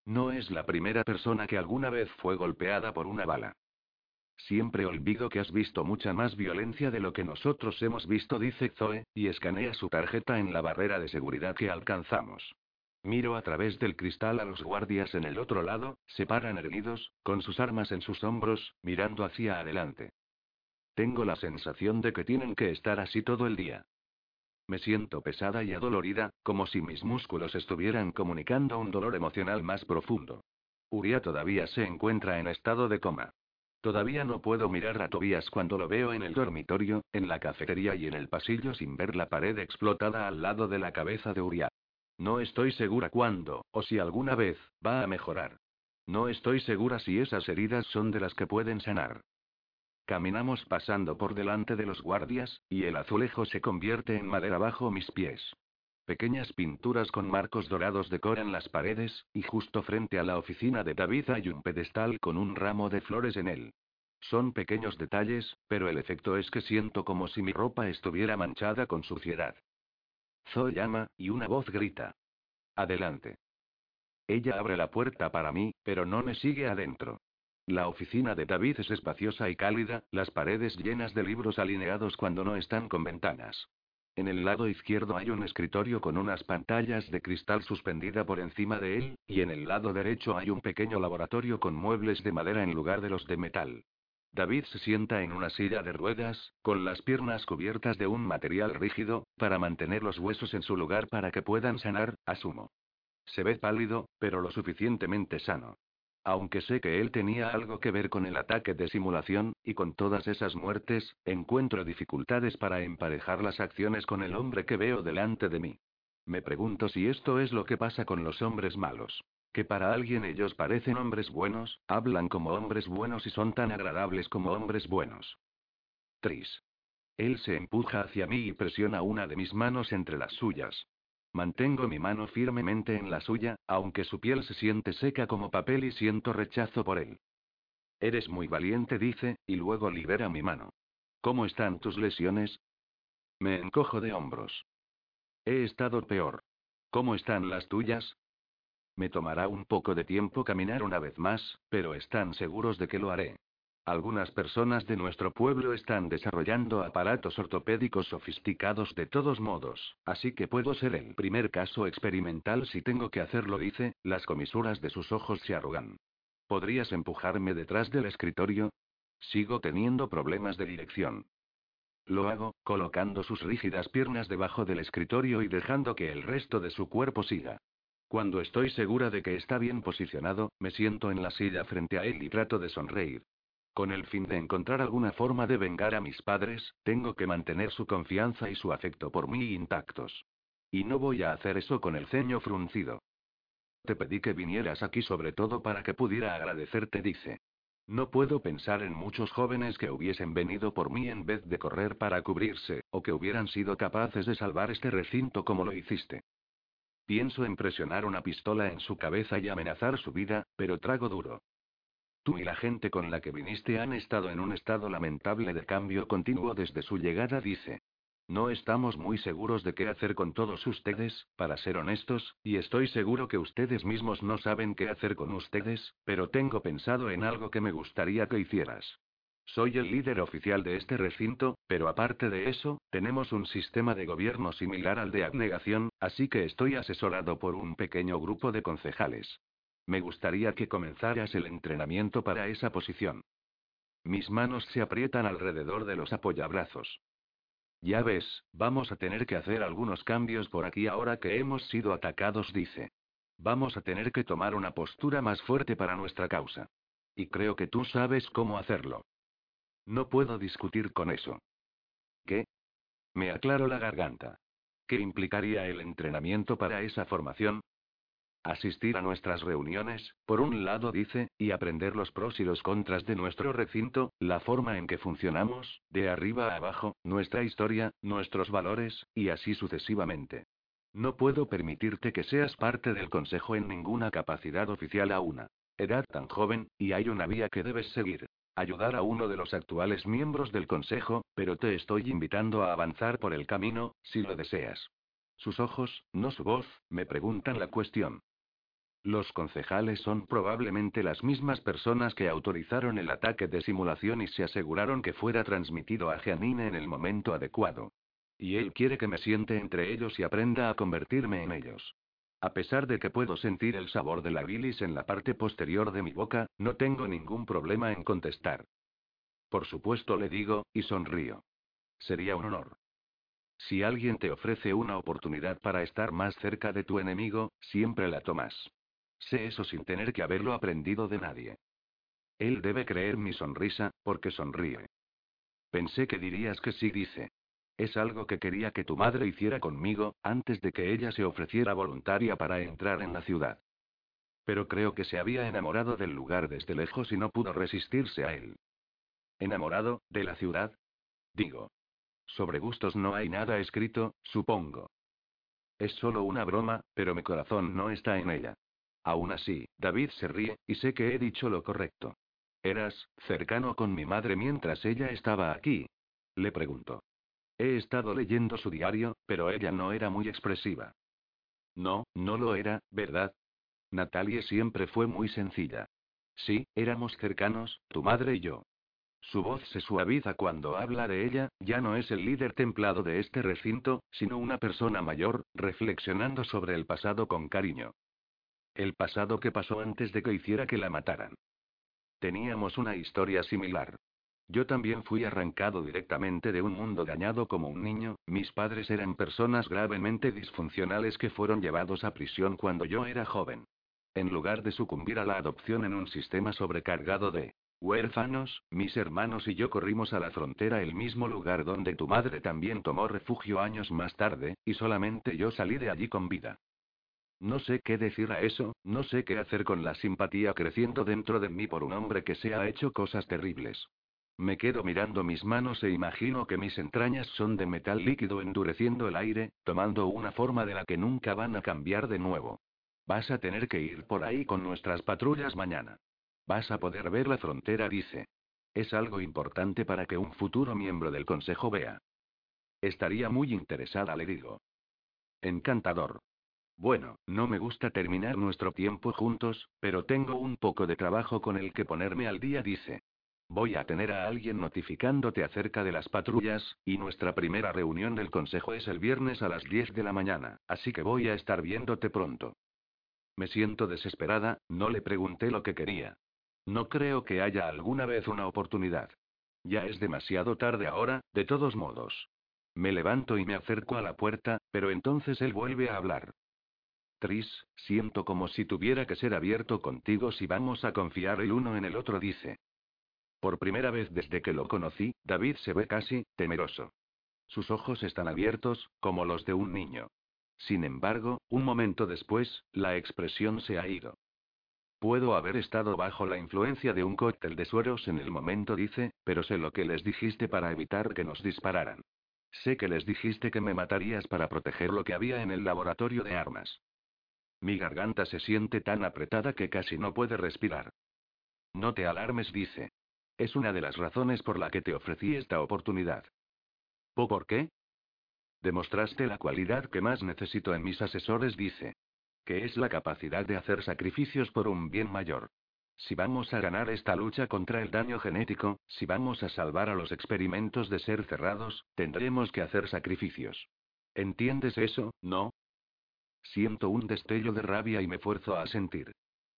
No es la primera persona que alguna vez fue golpeada por una bala. Siempre olvido que has visto mucha más violencia de lo que nosotros hemos visto, dice Zoe, y escanea su tarjeta en la barrera de seguridad que alcanzamos. Miro a través del cristal a los guardias en el otro lado, se paran erguidos, con sus armas en sus hombros, mirando hacia adelante. Tengo la sensación de que tienen que estar así todo el día. Me siento pesada y adolorida, como si mis músculos estuvieran comunicando un dolor emocional más profundo. Uria todavía se encuentra en estado de coma. Todavía no puedo mirar a Tobias cuando lo veo en el dormitorio, en la cafetería y en el pasillo sin ver la pared explotada al lado de la cabeza de Uria. No estoy segura cuándo, o si alguna vez, va a mejorar. No estoy segura si esas heridas son de las que pueden sanar. Caminamos pasando por delante de los guardias, y el azulejo se convierte en madera bajo mis pies. Pequeñas pinturas con marcos dorados decoran las paredes, y justo frente a la oficina de David hay un pedestal con un ramo de flores en él. Son pequeños detalles, pero el efecto es que siento como si mi ropa estuviera manchada con suciedad. Zoe llama, y una voz grita. Adelante. Ella abre la puerta para mí, pero no me sigue adentro. La oficina de David es espaciosa y cálida, las paredes llenas de libros alineados cuando no están con ventanas. En el lado izquierdo hay un escritorio con unas pantallas de cristal suspendida por encima de él, y en el lado derecho hay un pequeño laboratorio con muebles de madera en lugar de los de metal. David se sienta en una silla de ruedas, con las piernas cubiertas de un material rígido, para mantener los huesos en su lugar para que puedan sanar, asumo. Se ve pálido, pero lo suficientemente sano. Aunque sé que él tenía algo que ver con el ataque de simulación, y con todas esas muertes, encuentro dificultades para emparejar las acciones con el hombre que veo delante de mí. Me pregunto si esto es lo que pasa con los hombres malos. Que para alguien ellos parecen hombres buenos, hablan como hombres buenos y son tan agradables como hombres buenos. Tris. Él se empuja hacia mí y presiona una de mis manos entre las suyas. Mantengo mi mano firmemente en la suya, aunque su piel se siente seca como papel y siento rechazo por él. Eres muy valiente, dice, y luego libera mi mano. ¿Cómo están tus lesiones? Me encojo de hombros. He estado peor. ¿Cómo están las tuyas? Me tomará un poco de tiempo caminar una vez más, pero están seguros de que lo haré. Algunas personas de nuestro pueblo están desarrollando aparatos ortopédicos sofisticados de todos modos, así que puedo ser el primer caso experimental si tengo que hacerlo, dice, las comisuras de sus ojos se arrugan. ¿Podrías empujarme detrás del escritorio? Sigo teniendo problemas de dirección. Lo hago, colocando sus rígidas piernas debajo del escritorio y dejando que el resto de su cuerpo siga. Cuando estoy segura de que está bien posicionado, me siento en la silla frente a él y trato de sonreír. Con el fin de encontrar alguna forma de vengar a mis padres, tengo que mantener su confianza y su afecto por mí intactos. Y no voy a hacer eso con el ceño fruncido. Te pedí que vinieras aquí sobre todo para que pudiera agradecerte, dice. No puedo pensar en muchos jóvenes que hubiesen venido por mí en vez de correr para cubrirse, o que hubieran sido capaces de salvar este recinto como lo hiciste. Pienso en presionar una pistola en su cabeza y amenazar su vida, pero trago duro. Y la gente con la que viniste han estado en un estado lamentable de cambio continuo desde su llegada, dice. No estamos muy seguros de qué hacer con todos ustedes, para ser honestos, y estoy seguro que ustedes mismos no saben qué hacer con ustedes, pero tengo pensado en algo que me gustaría que hicieras. Soy el líder oficial de este recinto, pero aparte de eso, tenemos un sistema de gobierno similar al de abnegación, así que estoy asesorado por un pequeño grupo de concejales. Me gustaría que comenzaras el entrenamiento para esa posición. Mis manos se aprietan alrededor de los apoyabrazos. Ya ves, vamos a tener que hacer algunos cambios por aquí ahora que hemos sido atacados, dice. Vamos a tener que tomar una postura más fuerte para nuestra causa. Y creo que tú sabes cómo hacerlo. No puedo discutir con eso. ¿Qué? Me aclaro la garganta. ¿Qué implicaría el entrenamiento para esa formación? Asistir a nuestras reuniones, por un lado dice, y aprender los pros y los contras de nuestro recinto, la forma en que funcionamos, de arriba a abajo, nuestra historia, nuestros valores, y así sucesivamente. No puedo permitirte que seas parte del Consejo en ninguna capacidad oficial a una edad tan joven, y hay una vía que debes seguir. Ayudar a uno de los actuales miembros del Consejo, pero te estoy invitando a avanzar por el camino, si lo deseas. Sus ojos, no su voz, me preguntan la cuestión. Los concejales son probablemente las mismas personas que autorizaron el ataque de simulación y se aseguraron que fuera transmitido a Janine en el momento adecuado. Y él quiere que me siente entre ellos y aprenda a convertirme en ellos. A pesar de que puedo sentir el sabor de la bilis en la parte posterior de mi boca, no tengo ningún problema en contestar. Por supuesto le digo, y sonrío. Sería un honor. Si alguien te ofrece una oportunidad para estar más cerca de tu enemigo, siempre la tomas. Sé eso sin tener que haberlo aprendido de nadie. Él debe creer mi sonrisa, porque sonríe. Pensé que dirías que sí, dice. Es algo que quería que tu madre hiciera conmigo, antes de que ella se ofreciera voluntaria para entrar en la ciudad. Pero creo que se había enamorado del lugar desde lejos y no pudo resistirse a él. ¿Enamorado, de la ciudad? Digo. Sobre gustos no hay nada escrito, supongo. Es solo una broma, pero mi corazón no está en ella. Aún así, David se ríe, y sé que he dicho lo correcto. ¿Eras cercano con mi madre mientras ella estaba aquí? Le pregunto. He estado leyendo su diario, pero ella no era muy expresiva. No, no lo era, ¿verdad? Natalie siempre fue muy sencilla. Sí, éramos cercanos, tu madre y yo. Su voz se suaviza cuando habla de ella, ya no es el líder templado de este recinto, sino una persona mayor, reflexionando sobre el pasado con cariño. El pasado que pasó antes de que hiciera que la mataran. Teníamos una historia similar. Yo también fui arrancado directamente de un mundo dañado como un niño, mis padres eran personas gravemente disfuncionales que fueron llevados a prisión cuando yo era joven. En lugar de sucumbir a la adopción en un sistema sobrecargado de huérfanos, mis hermanos y yo corrimos a la frontera, el mismo lugar donde tu madre también tomó refugio años más tarde, y solamente yo salí de allí con vida. No sé qué decir a eso, no sé qué hacer con la simpatía creciendo dentro de mí por un hombre que se ha hecho cosas terribles. Me quedo mirando mis manos e imagino que mis entrañas son de metal líquido endureciendo el aire, tomando una forma de la que nunca van a cambiar de nuevo. Vas a tener que ir por ahí con nuestras patrullas mañana. Vas a poder ver la frontera, dice. Es algo importante para que un futuro miembro del Consejo vea. Estaría muy interesada, le digo. Encantador. Bueno, no me gusta terminar nuestro tiempo juntos, pero tengo un poco de trabajo con el que ponerme al día, dice. Voy a tener a alguien notificándote acerca de las patrullas, y nuestra primera reunión del consejo es el viernes a las 10 de la mañana, así que voy a estar viéndote pronto. Me siento desesperada, no le pregunté lo que quería. No creo que haya alguna vez una oportunidad. Ya es demasiado tarde ahora, de todos modos. Me levanto y me acerco a la puerta, pero entonces él vuelve a hablar. Tris, siento como si tuviera que ser abierto contigo si vamos a confiar el uno en el otro, dice. Por primera vez desde que lo conocí, David se ve casi, temeroso. Sus ojos están abiertos, como los de un niño. Sin embargo, un momento después, la expresión se ha ido. Puedo haber estado bajo la influencia de un cóctel de sueros en el momento, dice, pero sé lo que les dijiste para evitar que nos dispararan. Sé que les dijiste que me matarías para proteger lo que había en el laboratorio de armas. Mi garganta se siente tan apretada que casi no puede respirar. No te alarmes, dice. Es una de las razones por la que te ofrecí esta oportunidad. ¿Por qué? Demostraste la cualidad que más necesito en mis asesores, dice. Que es la capacidad de hacer sacrificios por un bien mayor. Si vamos a ganar esta lucha contra el daño genético, si vamos a salvar a los experimentos de ser cerrados, tendremos que hacer sacrificios. ¿Entiendes eso, no? Siento un destello de rabia y me fuerzo a sentir.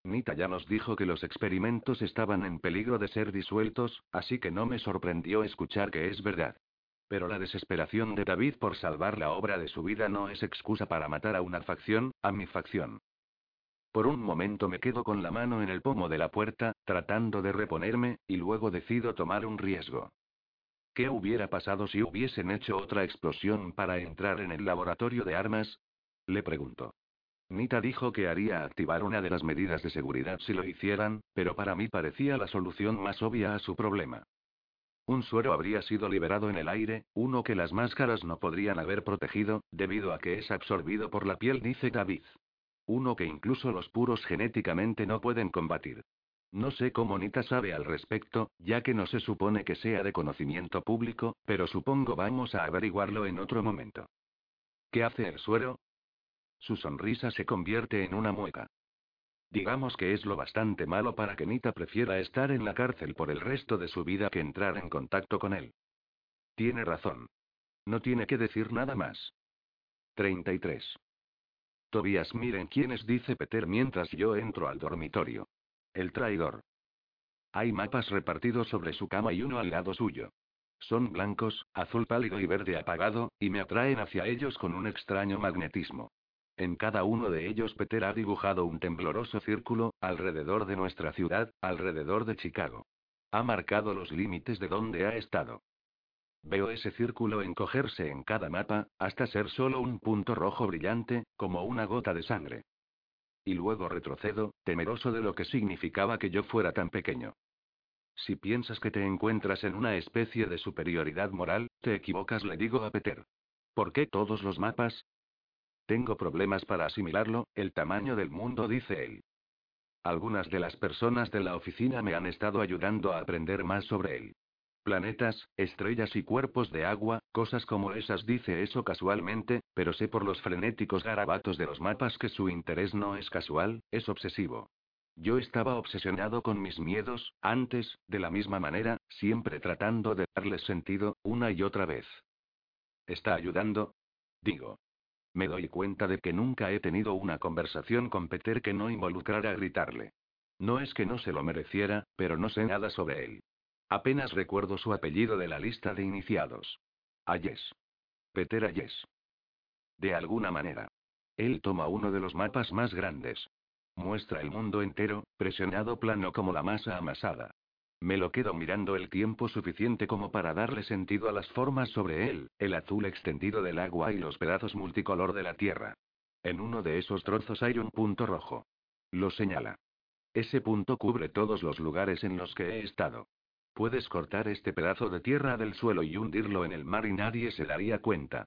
Nita ya nos dijo que los experimentos estaban en peligro de ser disueltos, así que no me sorprendió escuchar que es verdad. Pero la desesperación de David por salvar la obra de su vida no es excusa para matar a una facción, a mi facción. Por un momento me quedo con la mano en el pomo de la puerta, tratando de reponerme, y luego decido tomar un riesgo. ¿Qué hubiera pasado si hubiesen hecho otra explosión para entrar en el laboratorio de armas? Le pregunto. Nita dijo que haría activar una de las medidas de seguridad si lo hicieran, pero para mí parecía la solución más obvia a su problema. Un suero habría sido liberado en el aire, uno que las máscaras no podrían haber protegido, debido a que es absorbido por la piel, dice David. Uno que incluso los puros genéticamente no pueden combatir. No sé cómo Nita sabe al respecto, ya que no se supone que sea de conocimiento público, pero supongo vamos a averiguarlo en otro momento. ¿Qué hace el suero? Su sonrisa se convierte en una mueca. Digamos que es lo bastante malo para que Nita prefiera estar en la cárcel por el resto de su vida que entrar en contacto con él. Tiene razón. No tiene que decir nada más. 33. Tobias, miren quién es, dice Peter mientras yo entro al dormitorio. El traidor. Hay mapas repartidos sobre su cama y uno al lado suyo. Son blancos, azul pálido y verde apagado, y me atraen hacia ellos con un extraño magnetismo. En cada uno de ellos Peter ha dibujado un tembloroso círculo, alrededor de nuestra ciudad, alrededor de Chicago. Ha marcado los límites de donde ha estado. Veo ese círculo encogerse en cada mapa, hasta ser solo un punto rojo brillante, como una gota de sangre. Y luego retrocedo, temeroso de lo que significaba que yo fuera tan pequeño. Si piensas que te encuentras en una especie de superioridad moral, te equivocas, le digo a Peter. ¿Por qué todos los mapas? Tengo problemas para asimilarlo, el tamaño del mundo, dice él. Algunas de las personas de la oficina me han estado ayudando a aprender más sobre él. Planetas, estrellas y cuerpos de agua, cosas como esas dice eso casualmente, pero sé por los frenéticos garabatos de los mapas que su interés no es casual, es obsesivo. Yo estaba obsesionado con mis miedos, antes, de la misma manera, siempre tratando de darles sentido, una y otra vez. ¿Está ayudando? Digo. Me doy cuenta de que nunca he tenido una conversación con Peter que no involucrara gritarle. No es que no se lo mereciera, pero no sé nada sobre él. Apenas recuerdo su apellido de la lista de iniciados. Ayes. Peter Ayes. De alguna manera. Él toma uno de los mapas más grandes. Muestra el mundo entero, presionado plano como la masa amasada. Me lo quedo mirando el tiempo suficiente como para darle sentido a las formas sobre él, el azul extendido del agua y los pedazos multicolor de la tierra. En uno de esos trozos hay un punto rojo. Lo señala. Ese punto cubre todos los lugares en los que he estado. Puedes cortar este pedazo de tierra del suelo y hundirlo en el mar y nadie se daría cuenta.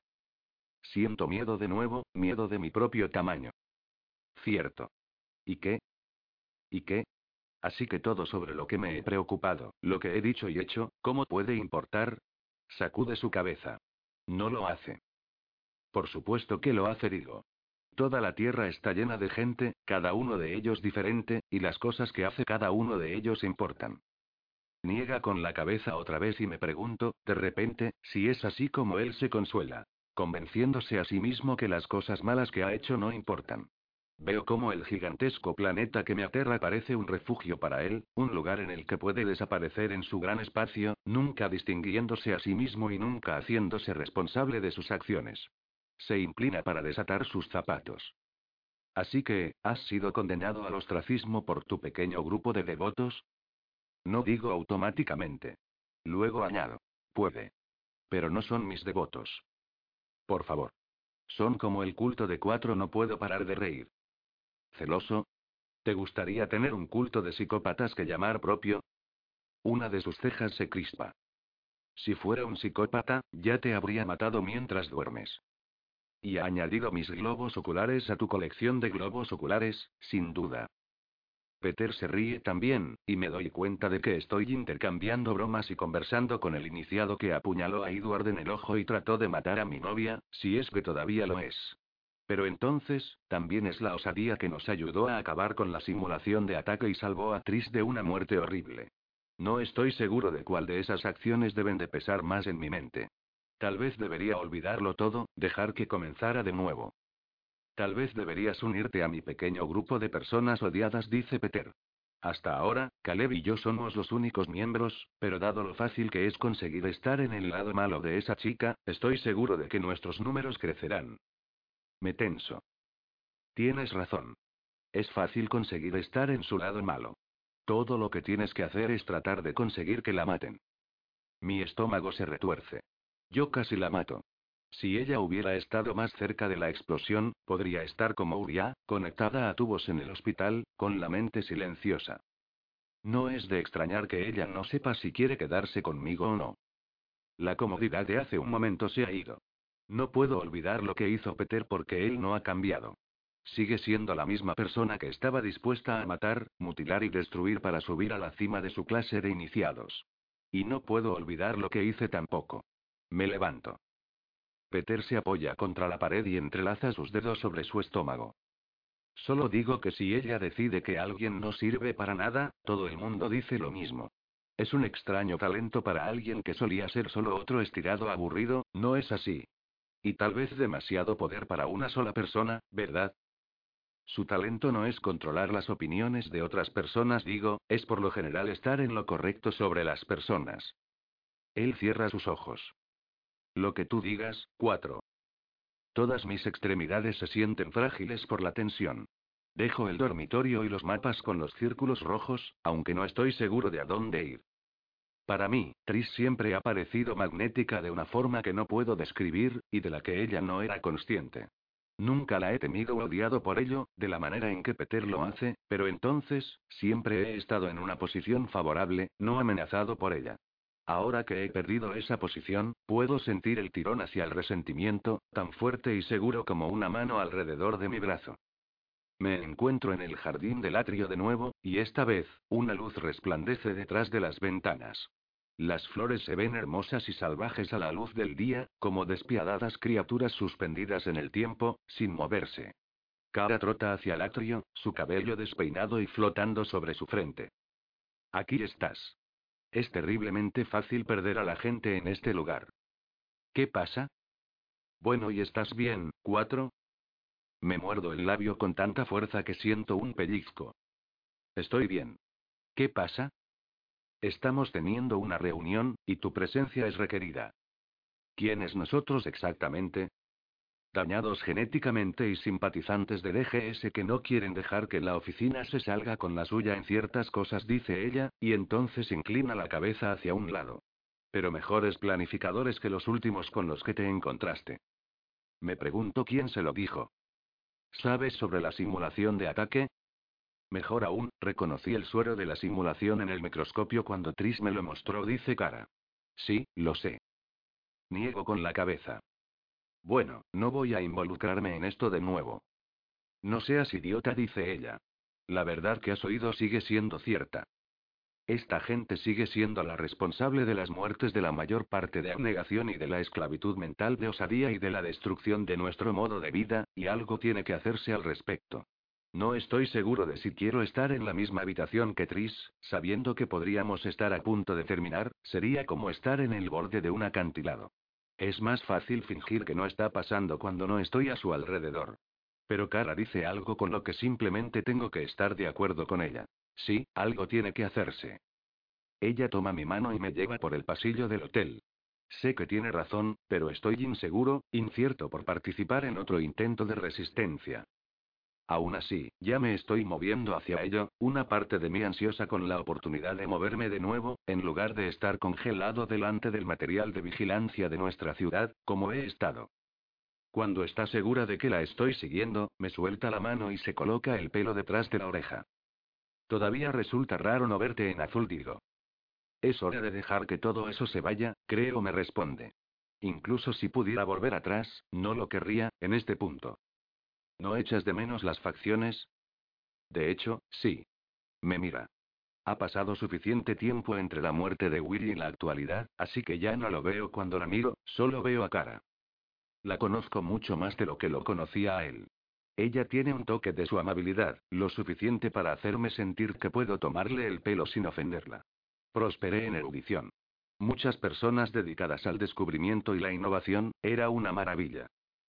Siento miedo de nuevo, miedo de mi propio tamaño. Cierto. ¿Y qué? ¿Y qué? Así que todo sobre lo que me he preocupado, lo que he dicho y hecho, ¿cómo puede importar? Sacude su cabeza. No lo hace. Por supuesto que lo hace, digo. Toda la Tierra está llena de gente, cada uno de ellos diferente, y las cosas que hace cada uno de ellos importan. Niega con la cabeza otra vez y me pregunto, de repente, si es así como él se consuela, convenciéndose a sí mismo que las cosas malas que ha hecho no importan. Veo cómo el gigantesco planeta que me aterra parece un refugio para él, un lugar en el que puede desaparecer en su gran espacio, nunca distinguiéndose a sí mismo y nunca haciéndose responsable de sus acciones. Se inclina para desatar sus zapatos. Así que, ¿has sido condenado al ostracismo por tu pequeño grupo de devotos? No digo automáticamente. Luego añado. Puede. Pero no son mis devotos. Por favor. Son como el culto de cuatro, no puedo parar de reír. ¿Celoso? ¿Te gustaría tener un culto de psicópatas que llamar propio? Una de sus cejas se crispa. Si fuera un psicópata, ya te habría matado mientras duermes. Y ha añadido mis globos oculares a tu colección de globos oculares, sin duda. Peter se ríe también, y me doy cuenta de que estoy intercambiando bromas y conversando con el iniciado que apuñaló a Edward en el ojo y trató de matar a mi novia, si es que todavía lo es. Pero entonces, también es la osadía que nos ayudó a acabar con la simulación de ataque y salvó a Tris de una muerte horrible. No estoy seguro de cuál de esas acciones deben de pesar más en mi mente. Tal vez debería olvidarlo todo, dejar que comenzara de nuevo. Tal vez deberías unirte a mi pequeño grupo de personas odiadas, dice Peter. Hasta ahora, Caleb y yo somos los únicos miembros, pero dado lo fácil que es conseguir estar en el lado malo de esa chica, estoy seguro de que nuestros números crecerán. Me tenso. Tienes razón. Es fácil conseguir estar en su lado malo. Todo lo que tienes que hacer es tratar de conseguir que la maten. Mi estómago se retuerce. Yo casi la mato. Si ella hubiera estado más cerca de la explosión, podría estar como Uria, conectada a tubos en el hospital, con la mente silenciosa. No es de extrañar que ella no sepa si quiere quedarse conmigo o no. La comodidad de hace un momento se ha ido. No puedo olvidar lo que hizo Peter porque él no ha cambiado. Sigue siendo la misma persona que estaba dispuesta a matar, mutilar y destruir para subir a la cima de su clase de iniciados. Y no puedo olvidar lo que hice tampoco. Me levanto. Peter se apoya contra la pared y entrelaza sus dedos sobre su estómago. Solo digo que si ella decide que alguien no sirve para nada, todo el mundo dice lo mismo. Es un extraño talento para alguien que solía ser solo otro estirado aburrido, ¿no es así? Y tal vez demasiado poder para una sola persona, ¿verdad? Su talento no es controlar las opiniones de otras personas, digo, es por lo general estar en lo correcto sobre las personas. Él cierra sus ojos. Lo que tú digas, cuatro. Todas mis extremidades se sienten frágiles por la tensión. Dejo el dormitorio y los mapas con los círculos rojos, aunque no estoy seguro de a dónde ir. Para mí, Tris siempre ha parecido magnética de una forma que no puedo describir, y de la que ella no era consciente. Nunca la he temido o odiado por ello, de la manera en que Peter lo hace, pero entonces, siempre he estado en una posición favorable, no amenazado por ella. Ahora que he perdido esa posición, puedo sentir el tirón hacia el resentimiento, tan fuerte y seguro como una mano alrededor de mi brazo. Me encuentro en el jardín del atrio de nuevo, y esta vez, una luz resplandece detrás de las ventanas. Las flores se ven hermosas y salvajes a la luz del día, como despiadadas criaturas suspendidas en el tiempo, sin moverse. Cara trota hacia el atrio, su cabello despeinado y flotando sobre su frente. Aquí estás. Es terriblemente fácil perder a la gente en este lugar. ¿Qué pasa? Bueno, ¿y estás bien, cuatro? Me muerdo el labio con tanta fuerza que siento un pellizco. Estoy bien. ¿Qué pasa? Estamos teniendo una reunión, y tu presencia es requerida. ¿Quiénes nosotros exactamente? dañados genéticamente y simpatizantes de DGS que no quieren dejar que la oficina se salga con la suya en ciertas cosas, dice ella, y entonces inclina la cabeza hacia un lado. Pero mejores planificadores que los últimos con los que te encontraste. Me pregunto quién se lo dijo. ¿Sabes sobre la simulación de ataque? Mejor aún, reconocí el suero de la simulación en el microscopio cuando Tris me lo mostró, dice Cara. Sí, lo sé. Niego con la cabeza. Bueno, no voy a involucrarme en esto de nuevo. No seas idiota, dice ella. La verdad que has oído sigue siendo cierta. Esta gente sigue siendo la responsable de las muertes de la mayor parte de abnegación y de la esclavitud mental de osadía y de la destrucción de nuestro modo de vida, y algo tiene que hacerse al respecto. No estoy seguro de si quiero estar en la misma habitación que Tris, sabiendo que podríamos estar a punto de terminar, sería como estar en el borde de un acantilado. Es más fácil fingir que no está pasando cuando no estoy a su alrededor. Pero Cara dice algo con lo que simplemente tengo que estar de acuerdo con ella. Sí, algo tiene que hacerse. Ella toma mi mano y me lleva por el pasillo del hotel. Sé que tiene razón, pero estoy inseguro, incierto por participar en otro intento de resistencia. Aún así, ya me estoy moviendo hacia ello, una parte de mí ansiosa con la oportunidad de moverme de nuevo, en lugar de estar congelado delante del material de vigilancia de nuestra ciudad, como he estado. Cuando está segura de que la estoy siguiendo, me suelta la mano y se coloca el pelo detrás de la oreja. Todavía resulta raro no verte en azul, digo. Es hora de dejar que todo eso se vaya, creo, me responde. Incluso si pudiera volver atrás, no lo querría, en este punto. ¿No echas de menos las facciones? De hecho, sí. Me mira. Ha pasado suficiente tiempo entre la muerte de Willy y la actualidad, así que ya no lo veo cuando la miro, solo veo a cara. La conozco mucho más de lo que lo conocía a él. Ella tiene un toque de su amabilidad, lo suficiente para hacerme sentir que puedo tomarle el pelo sin ofenderla. Prosperé en erudición. Muchas personas dedicadas al descubrimiento y la innovación, era una maravilla.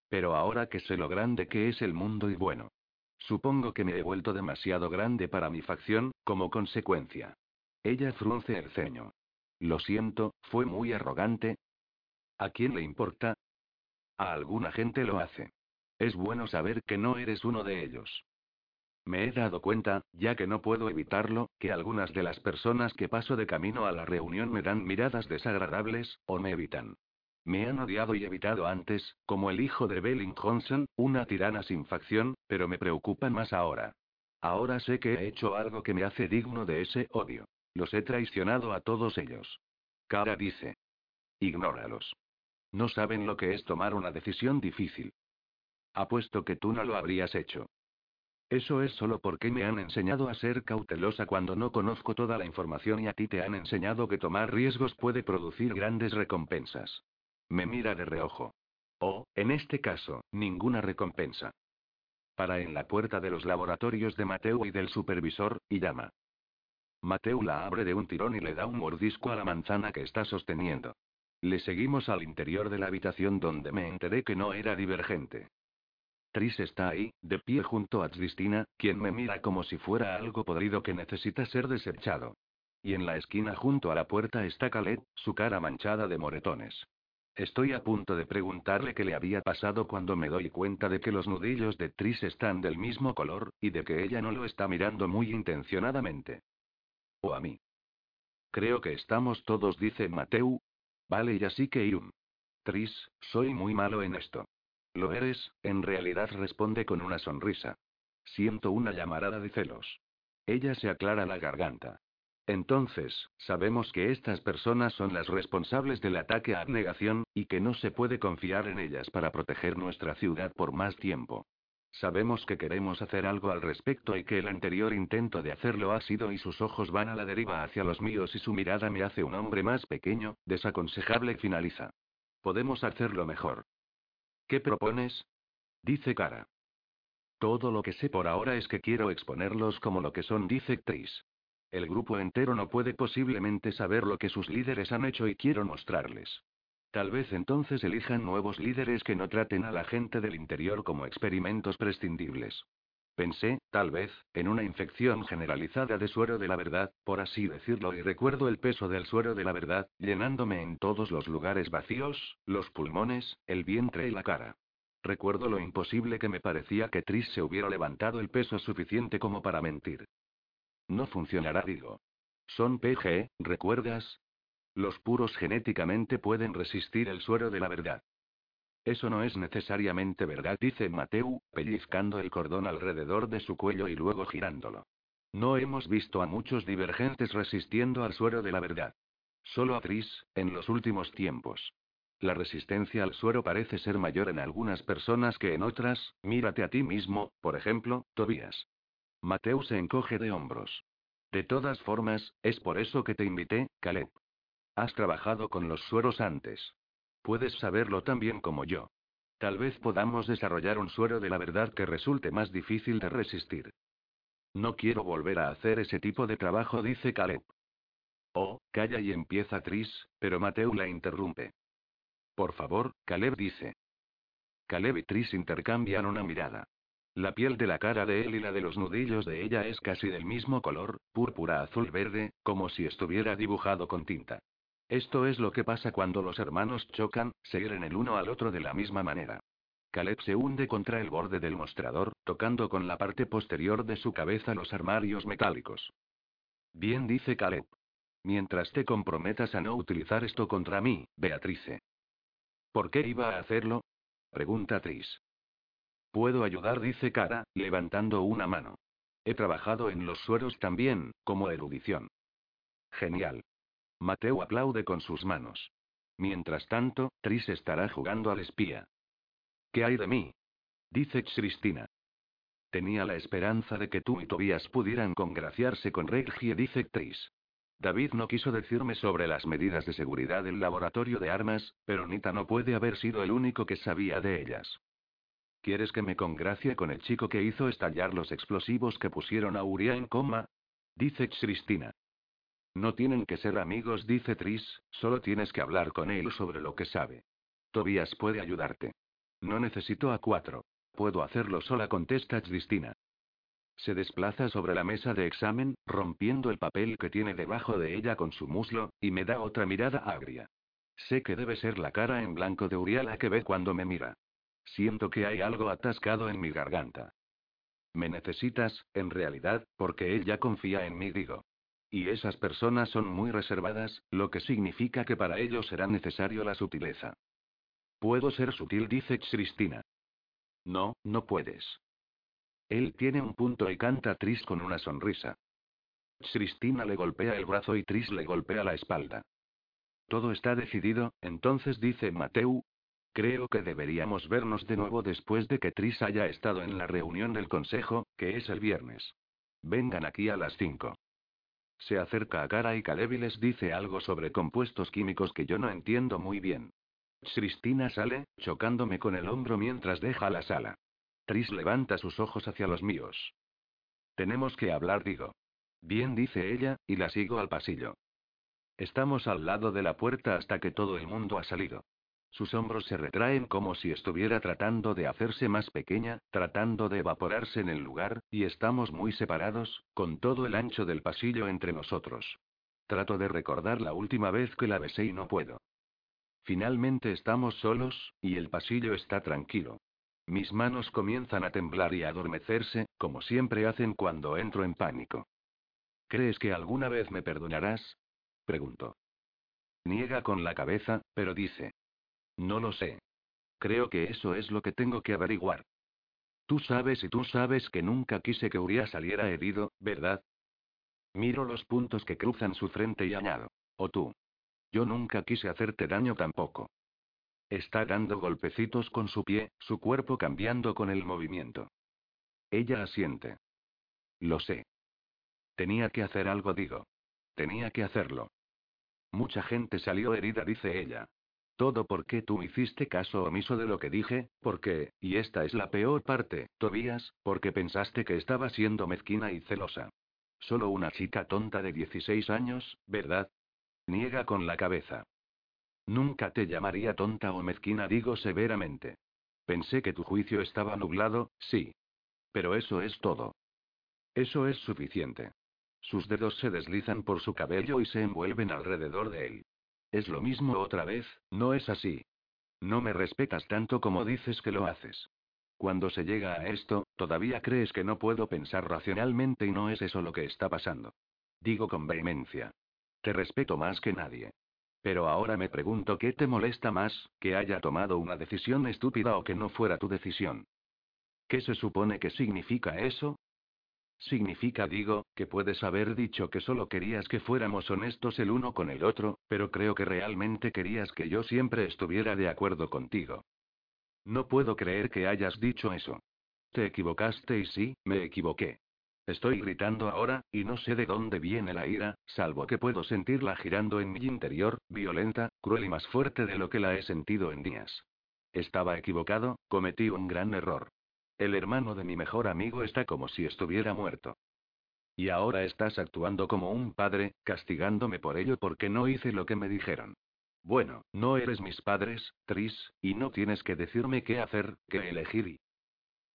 Pero ahora que sé lo grande que es el mundo y bueno. Supongo que me he vuelto demasiado grande para mi facción, como consecuencia. Ella frunce el ceño. Lo siento, fue muy arrogante. ¿A quién le importa? A alguna gente lo hace. Es bueno saber que no eres uno de ellos. Me he dado cuenta, ya que no puedo evitarlo, que algunas de las personas que paso de camino a la reunión me dan miradas desagradables, o me evitan. Me han odiado y evitado antes, como el hijo de Belling Johnson, una tirana sin facción, pero me preocupan más ahora. Ahora sé que he hecho algo que me hace digno de ese odio. Los he traicionado a todos ellos. Cara dice. Ignóralos. No saben lo que es tomar una decisión difícil. Apuesto que tú no lo habrías hecho. Eso es solo porque me han enseñado a ser cautelosa cuando no conozco toda la información y a ti te han enseñado que tomar riesgos puede producir grandes recompensas. Me mira de reojo. O, en este caso, ninguna recompensa. Para en la puerta de los laboratorios de Mateo y del supervisor, y llama. Mateo la abre de un tirón y le da un mordisco a la manzana que está sosteniendo. Le seguimos al interior de la habitación donde me enteré que no era divergente. Tris está ahí, de pie junto a Tristina, quien me mira como si fuera algo podrido que necesita ser desechado. Y en la esquina junto a la puerta está Khaled, su cara manchada de moretones. Estoy a punto de preguntarle qué le había pasado cuando me doy cuenta de que los nudillos de Tris están del mismo color, y de que ella no lo está mirando muy intencionadamente. O a mí. Creo que estamos todos, dice Mateu. Vale, y así que Ium. Tris, soy muy malo en esto. Lo eres, en realidad responde con una sonrisa. Siento una llamarada de celos. Ella se aclara la garganta. Entonces, sabemos que estas personas son las responsables del ataque a abnegación, y que no se puede confiar en ellas para proteger nuestra ciudad por más tiempo. Sabemos que queremos hacer algo al respecto y que el anterior intento de hacerlo ha sido y sus ojos van a la deriva hacia los míos y su mirada me hace un hombre más pequeño, desaconsejable finaliza. Podemos hacerlo mejor. ¿Qué propones? Dice Cara. Todo lo que sé por ahora es que quiero exponerlos como lo que son, dice Tris. El grupo entero no puede posiblemente saber lo que sus líderes han hecho y quiero mostrarles. Tal vez entonces elijan nuevos líderes que no traten a la gente del interior como experimentos prescindibles. Pensé, tal vez, en una infección generalizada de suero de la verdad, por así decirlo, y recuerdo el peso del suero de la verdad, llenándome en todos los lugares vacíos, los pulmones, el vientre y la cara. Recuerdo lo imposible que me parecía que Tris se hubiera levantado el peso suficiente como para mentir. No funcionará, digo. Son PG, ¿recuerdas? Los puros genéticamente pueden resistir el suero de la verdad. Eso no es necesariamente verdad, dice Mateu, pellizcando el cordón alrededor de su cuello y luego girándolo. No hemos visto a muchos divergentes resistiendo al suero de la verdad. Solo a Tris, en los últimos tiempos. La resistencia al suero parece ser mayor en algunas personas que en otras, mírate a ti mismo, por ejemplo, Tobías. Mateu se encoge de hombros. De todas formas, es por eso que te invité, Caleb. Has trabajado con los sueros antes. Puedes saberlo tan bien como yo. Tal vez podamos desarrollar un suero de la verdad que resulte más difícil de resistir. No quiero volver a hacer ese tipo de trabajo, dice Caleb. Oh, calla y empieza Tris, pero Mateu la interrumpe. Por favor, Caleb dice. Caleb y Tris intercambian una mirada. La piel de la cara de él y la de los nudillos de ella es casi del mismo color, púrpura azul verde, como si estuviera dibujado con tinta. Esto es lo que pasa cuando los hermanos chocan, se hieren el uno al otro de la misma manera. Caleb se hunde contra el borde del mostrador, tocando con la parte posterior de su cabeza los armarios metálicos. Bien, dice Caleb. Mientras te comprometas a no utilizar esto contra mí, Beatrice. ¿Por qué iba a hacerlo? Pregunta Tris. Puedo ayudar, dice Cara, levantando una mano. He trabajado en los sueros también, como erudición. Genial. Mateo aplaude con sus manos. Mientras tanto, Tris estará jugando al espía. ¿Qué hay de mí? Dice Cristina. Tenía la esperanza de que tú y Tobías pudieran congraciarse con Regie, dice Tris. David no quiso decirme sobre las medidas de seguridad del laboratorio de armas, pero Nita no puede haber sido el único que sabía de ellas. ¿Quieres que me congracie con el chico que hizo estallar los explosivos que pusieron a Uria en coma? Dice Cristina. No tienen que ser amigos, dice Tris, solo tienes que hablar con él sobre lo que sabe. Tobías puede ayudarte. No necesito a cuatro. Puedo hacerlo sola, contesta Cristina. Se desplaza sobre la mesa de examen, rompiendo el papel que tiene debajo de ella con su muslo, y me da otra mirada agria. Sé que debe ser la cara en blanco de Uriala que ve cuando me mira. Siento que hay algo atascado en mi garganta. Me necesitas, en realidad, porque él ya confía en mí, digo. Y esas personas son muy reservadas, lo que significa que para ellos será necesario la sutileza. Puedo ser sutil, dice Cristina. No, no puedes. Él tiene un punto y canta Tris con una sonrisa. Cristina le golpea el brazo y Tris le golpea la espalda. Todo está decidido, entonces dice Mateu. Creo que deberíamos vernos de nuevo después de que Tris haya estado en la reunión del consejo, que es el viernes. Vengan aquí a las 5. Se acerca a Cara y Caleb y les dice algo sobre compuestos químicos que yo no entiendo muy bien. Cristina sale, chocándome con el hombro mientras deja la sala. Tris levanta sus ojos hacia los míos. Tenemos que hablar, digo. Bien, dice ella, y la sigo al pasillo. Estamos al lado de la puerta hasta que todo el mundo ha salido. Sus hombros se retraen como si estuviera tratando de hacerse más pequeña, tratando de evaporarse en el lugar, y estamos muy separados, con todo el ancho del pasillo entre nosotros. Trato de recordar la última vez que la besé y no puedo. Finalmente estamos solos, y el pasillo está tranquilo. Mis manos comienzan a temblar y a adormecerse, como siempre hacen cuando entro en pánico. ¿Crees que alguna vez me perdonarás? Pregunto. Niega con la cabeza, pero dice. No lo sé. Creo que eso es lo que tengo que averiguar. Tú sabes y tú sabes que nunca quise que Uriah saliera herido, ¿verdad? Miro los puntos que cruzan su frente y añado. O tú. Yo nunca quise hacerte daño tampoco. Está dando golpecitos con su pie, su cuerpo cambiando con el movimiento. Ella asiente. Lo sé. Tenía que hacer algo, digo. Tenía que hacerlo. Mucha gente salió herida, dice ella. Todo porque tú hiciste caso omiso de lo que dije, porque, y esta es la peor parte, Tobías, porque pensaste que estaba siendo mezquina y celosa. Solo una chica tonta de 16 años, ¿verdad? Niega con la cabeza. Nunca te llamaría tonta o mezquina, digo severamente. Pensé que tu juicio estaba nublado, sí. Pero eso es todo. Eso es suficiente. Sus dedos se deslizan por su cabello y se envuelven alrededor de él. Es lo mismo otra vez, no es así. No me respetas tanto como dices que lo haces. Cuando se llega a esto, todavía crees que no puedo pensar racionalmente y no es eso lo que está pasando. Digo con vehemencia. Te respeto más que nadie. Pero ahora me pregunto qué te molesta más, que haya tomado una decisión estúpida o que no fuera tu decisión. ¿Qué se supone que significa eso? Significa, digo, que puedes haber dicho que solo querías que fuéramos honestos el uno con el otro, pero creo que realmente querías que yo siempre estuviera de acuerdo contigo. No puedo creer que hayas dicho eso. Te equivocaste y sí, me equivoqué. Estoy gritando ahora, y no sé de dónde viene la ira, salvo que puedo sentirla girando en mi interior, violenta, cruel y más fuerte de lo que la he sentido en días. Estaba equivocado, cometí un gran error. El hermano de mi mejor amigo está como si estuviera muerto. Y ahora estás actuando como un padre, castigándome por ello porque no hice lo que me dijeron. Bueno, no eres mis padres, Tris, y no tienes que decirme qué hacer, qué elegir y...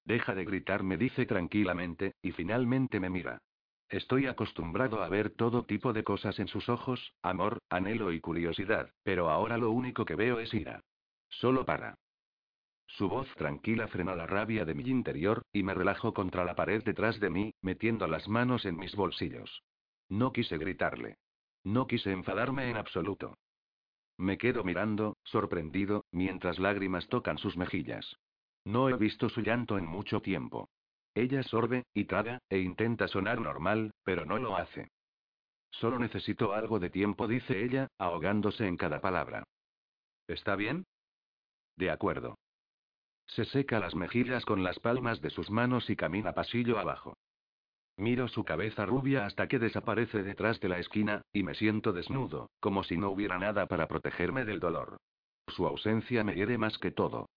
Deja de gritar, me dice tranquilamente, y finalmente me mira. Estoy acostumbrado a ver todo tipo de cosas en sus ojos, amor, anhelo y curiosidad, pero ahora lo único que veo es ira. Solo para. Su voz tranquila frena la rabia de mi interior, y me relajo contra la pared detrás de mí, metiendo las manos en mis bolsillos. No quise gritarle. No quise enfadarme en absoluto. Me quedo mirando, sorprendido, mientras lágrimas tocan sus mejillas. No he visto su llanto en mucho tiempo. Ella sorbe, y traga, e intenta sonar normal, pero no lo hace. Solo necesito algo de tiempo, dice ella, ahogándose en cada palabra. ¿Está bien? De acuerdo. Se seca las mejillas con las palmas de sus manos y camina pasillo abajo. Miro su cabeza rubia hasta que desaparece detrás de la esquina, y me siento desnudo, como si no hubiera nada para protegerme del dolor. Su ausencia me hiere más que todo.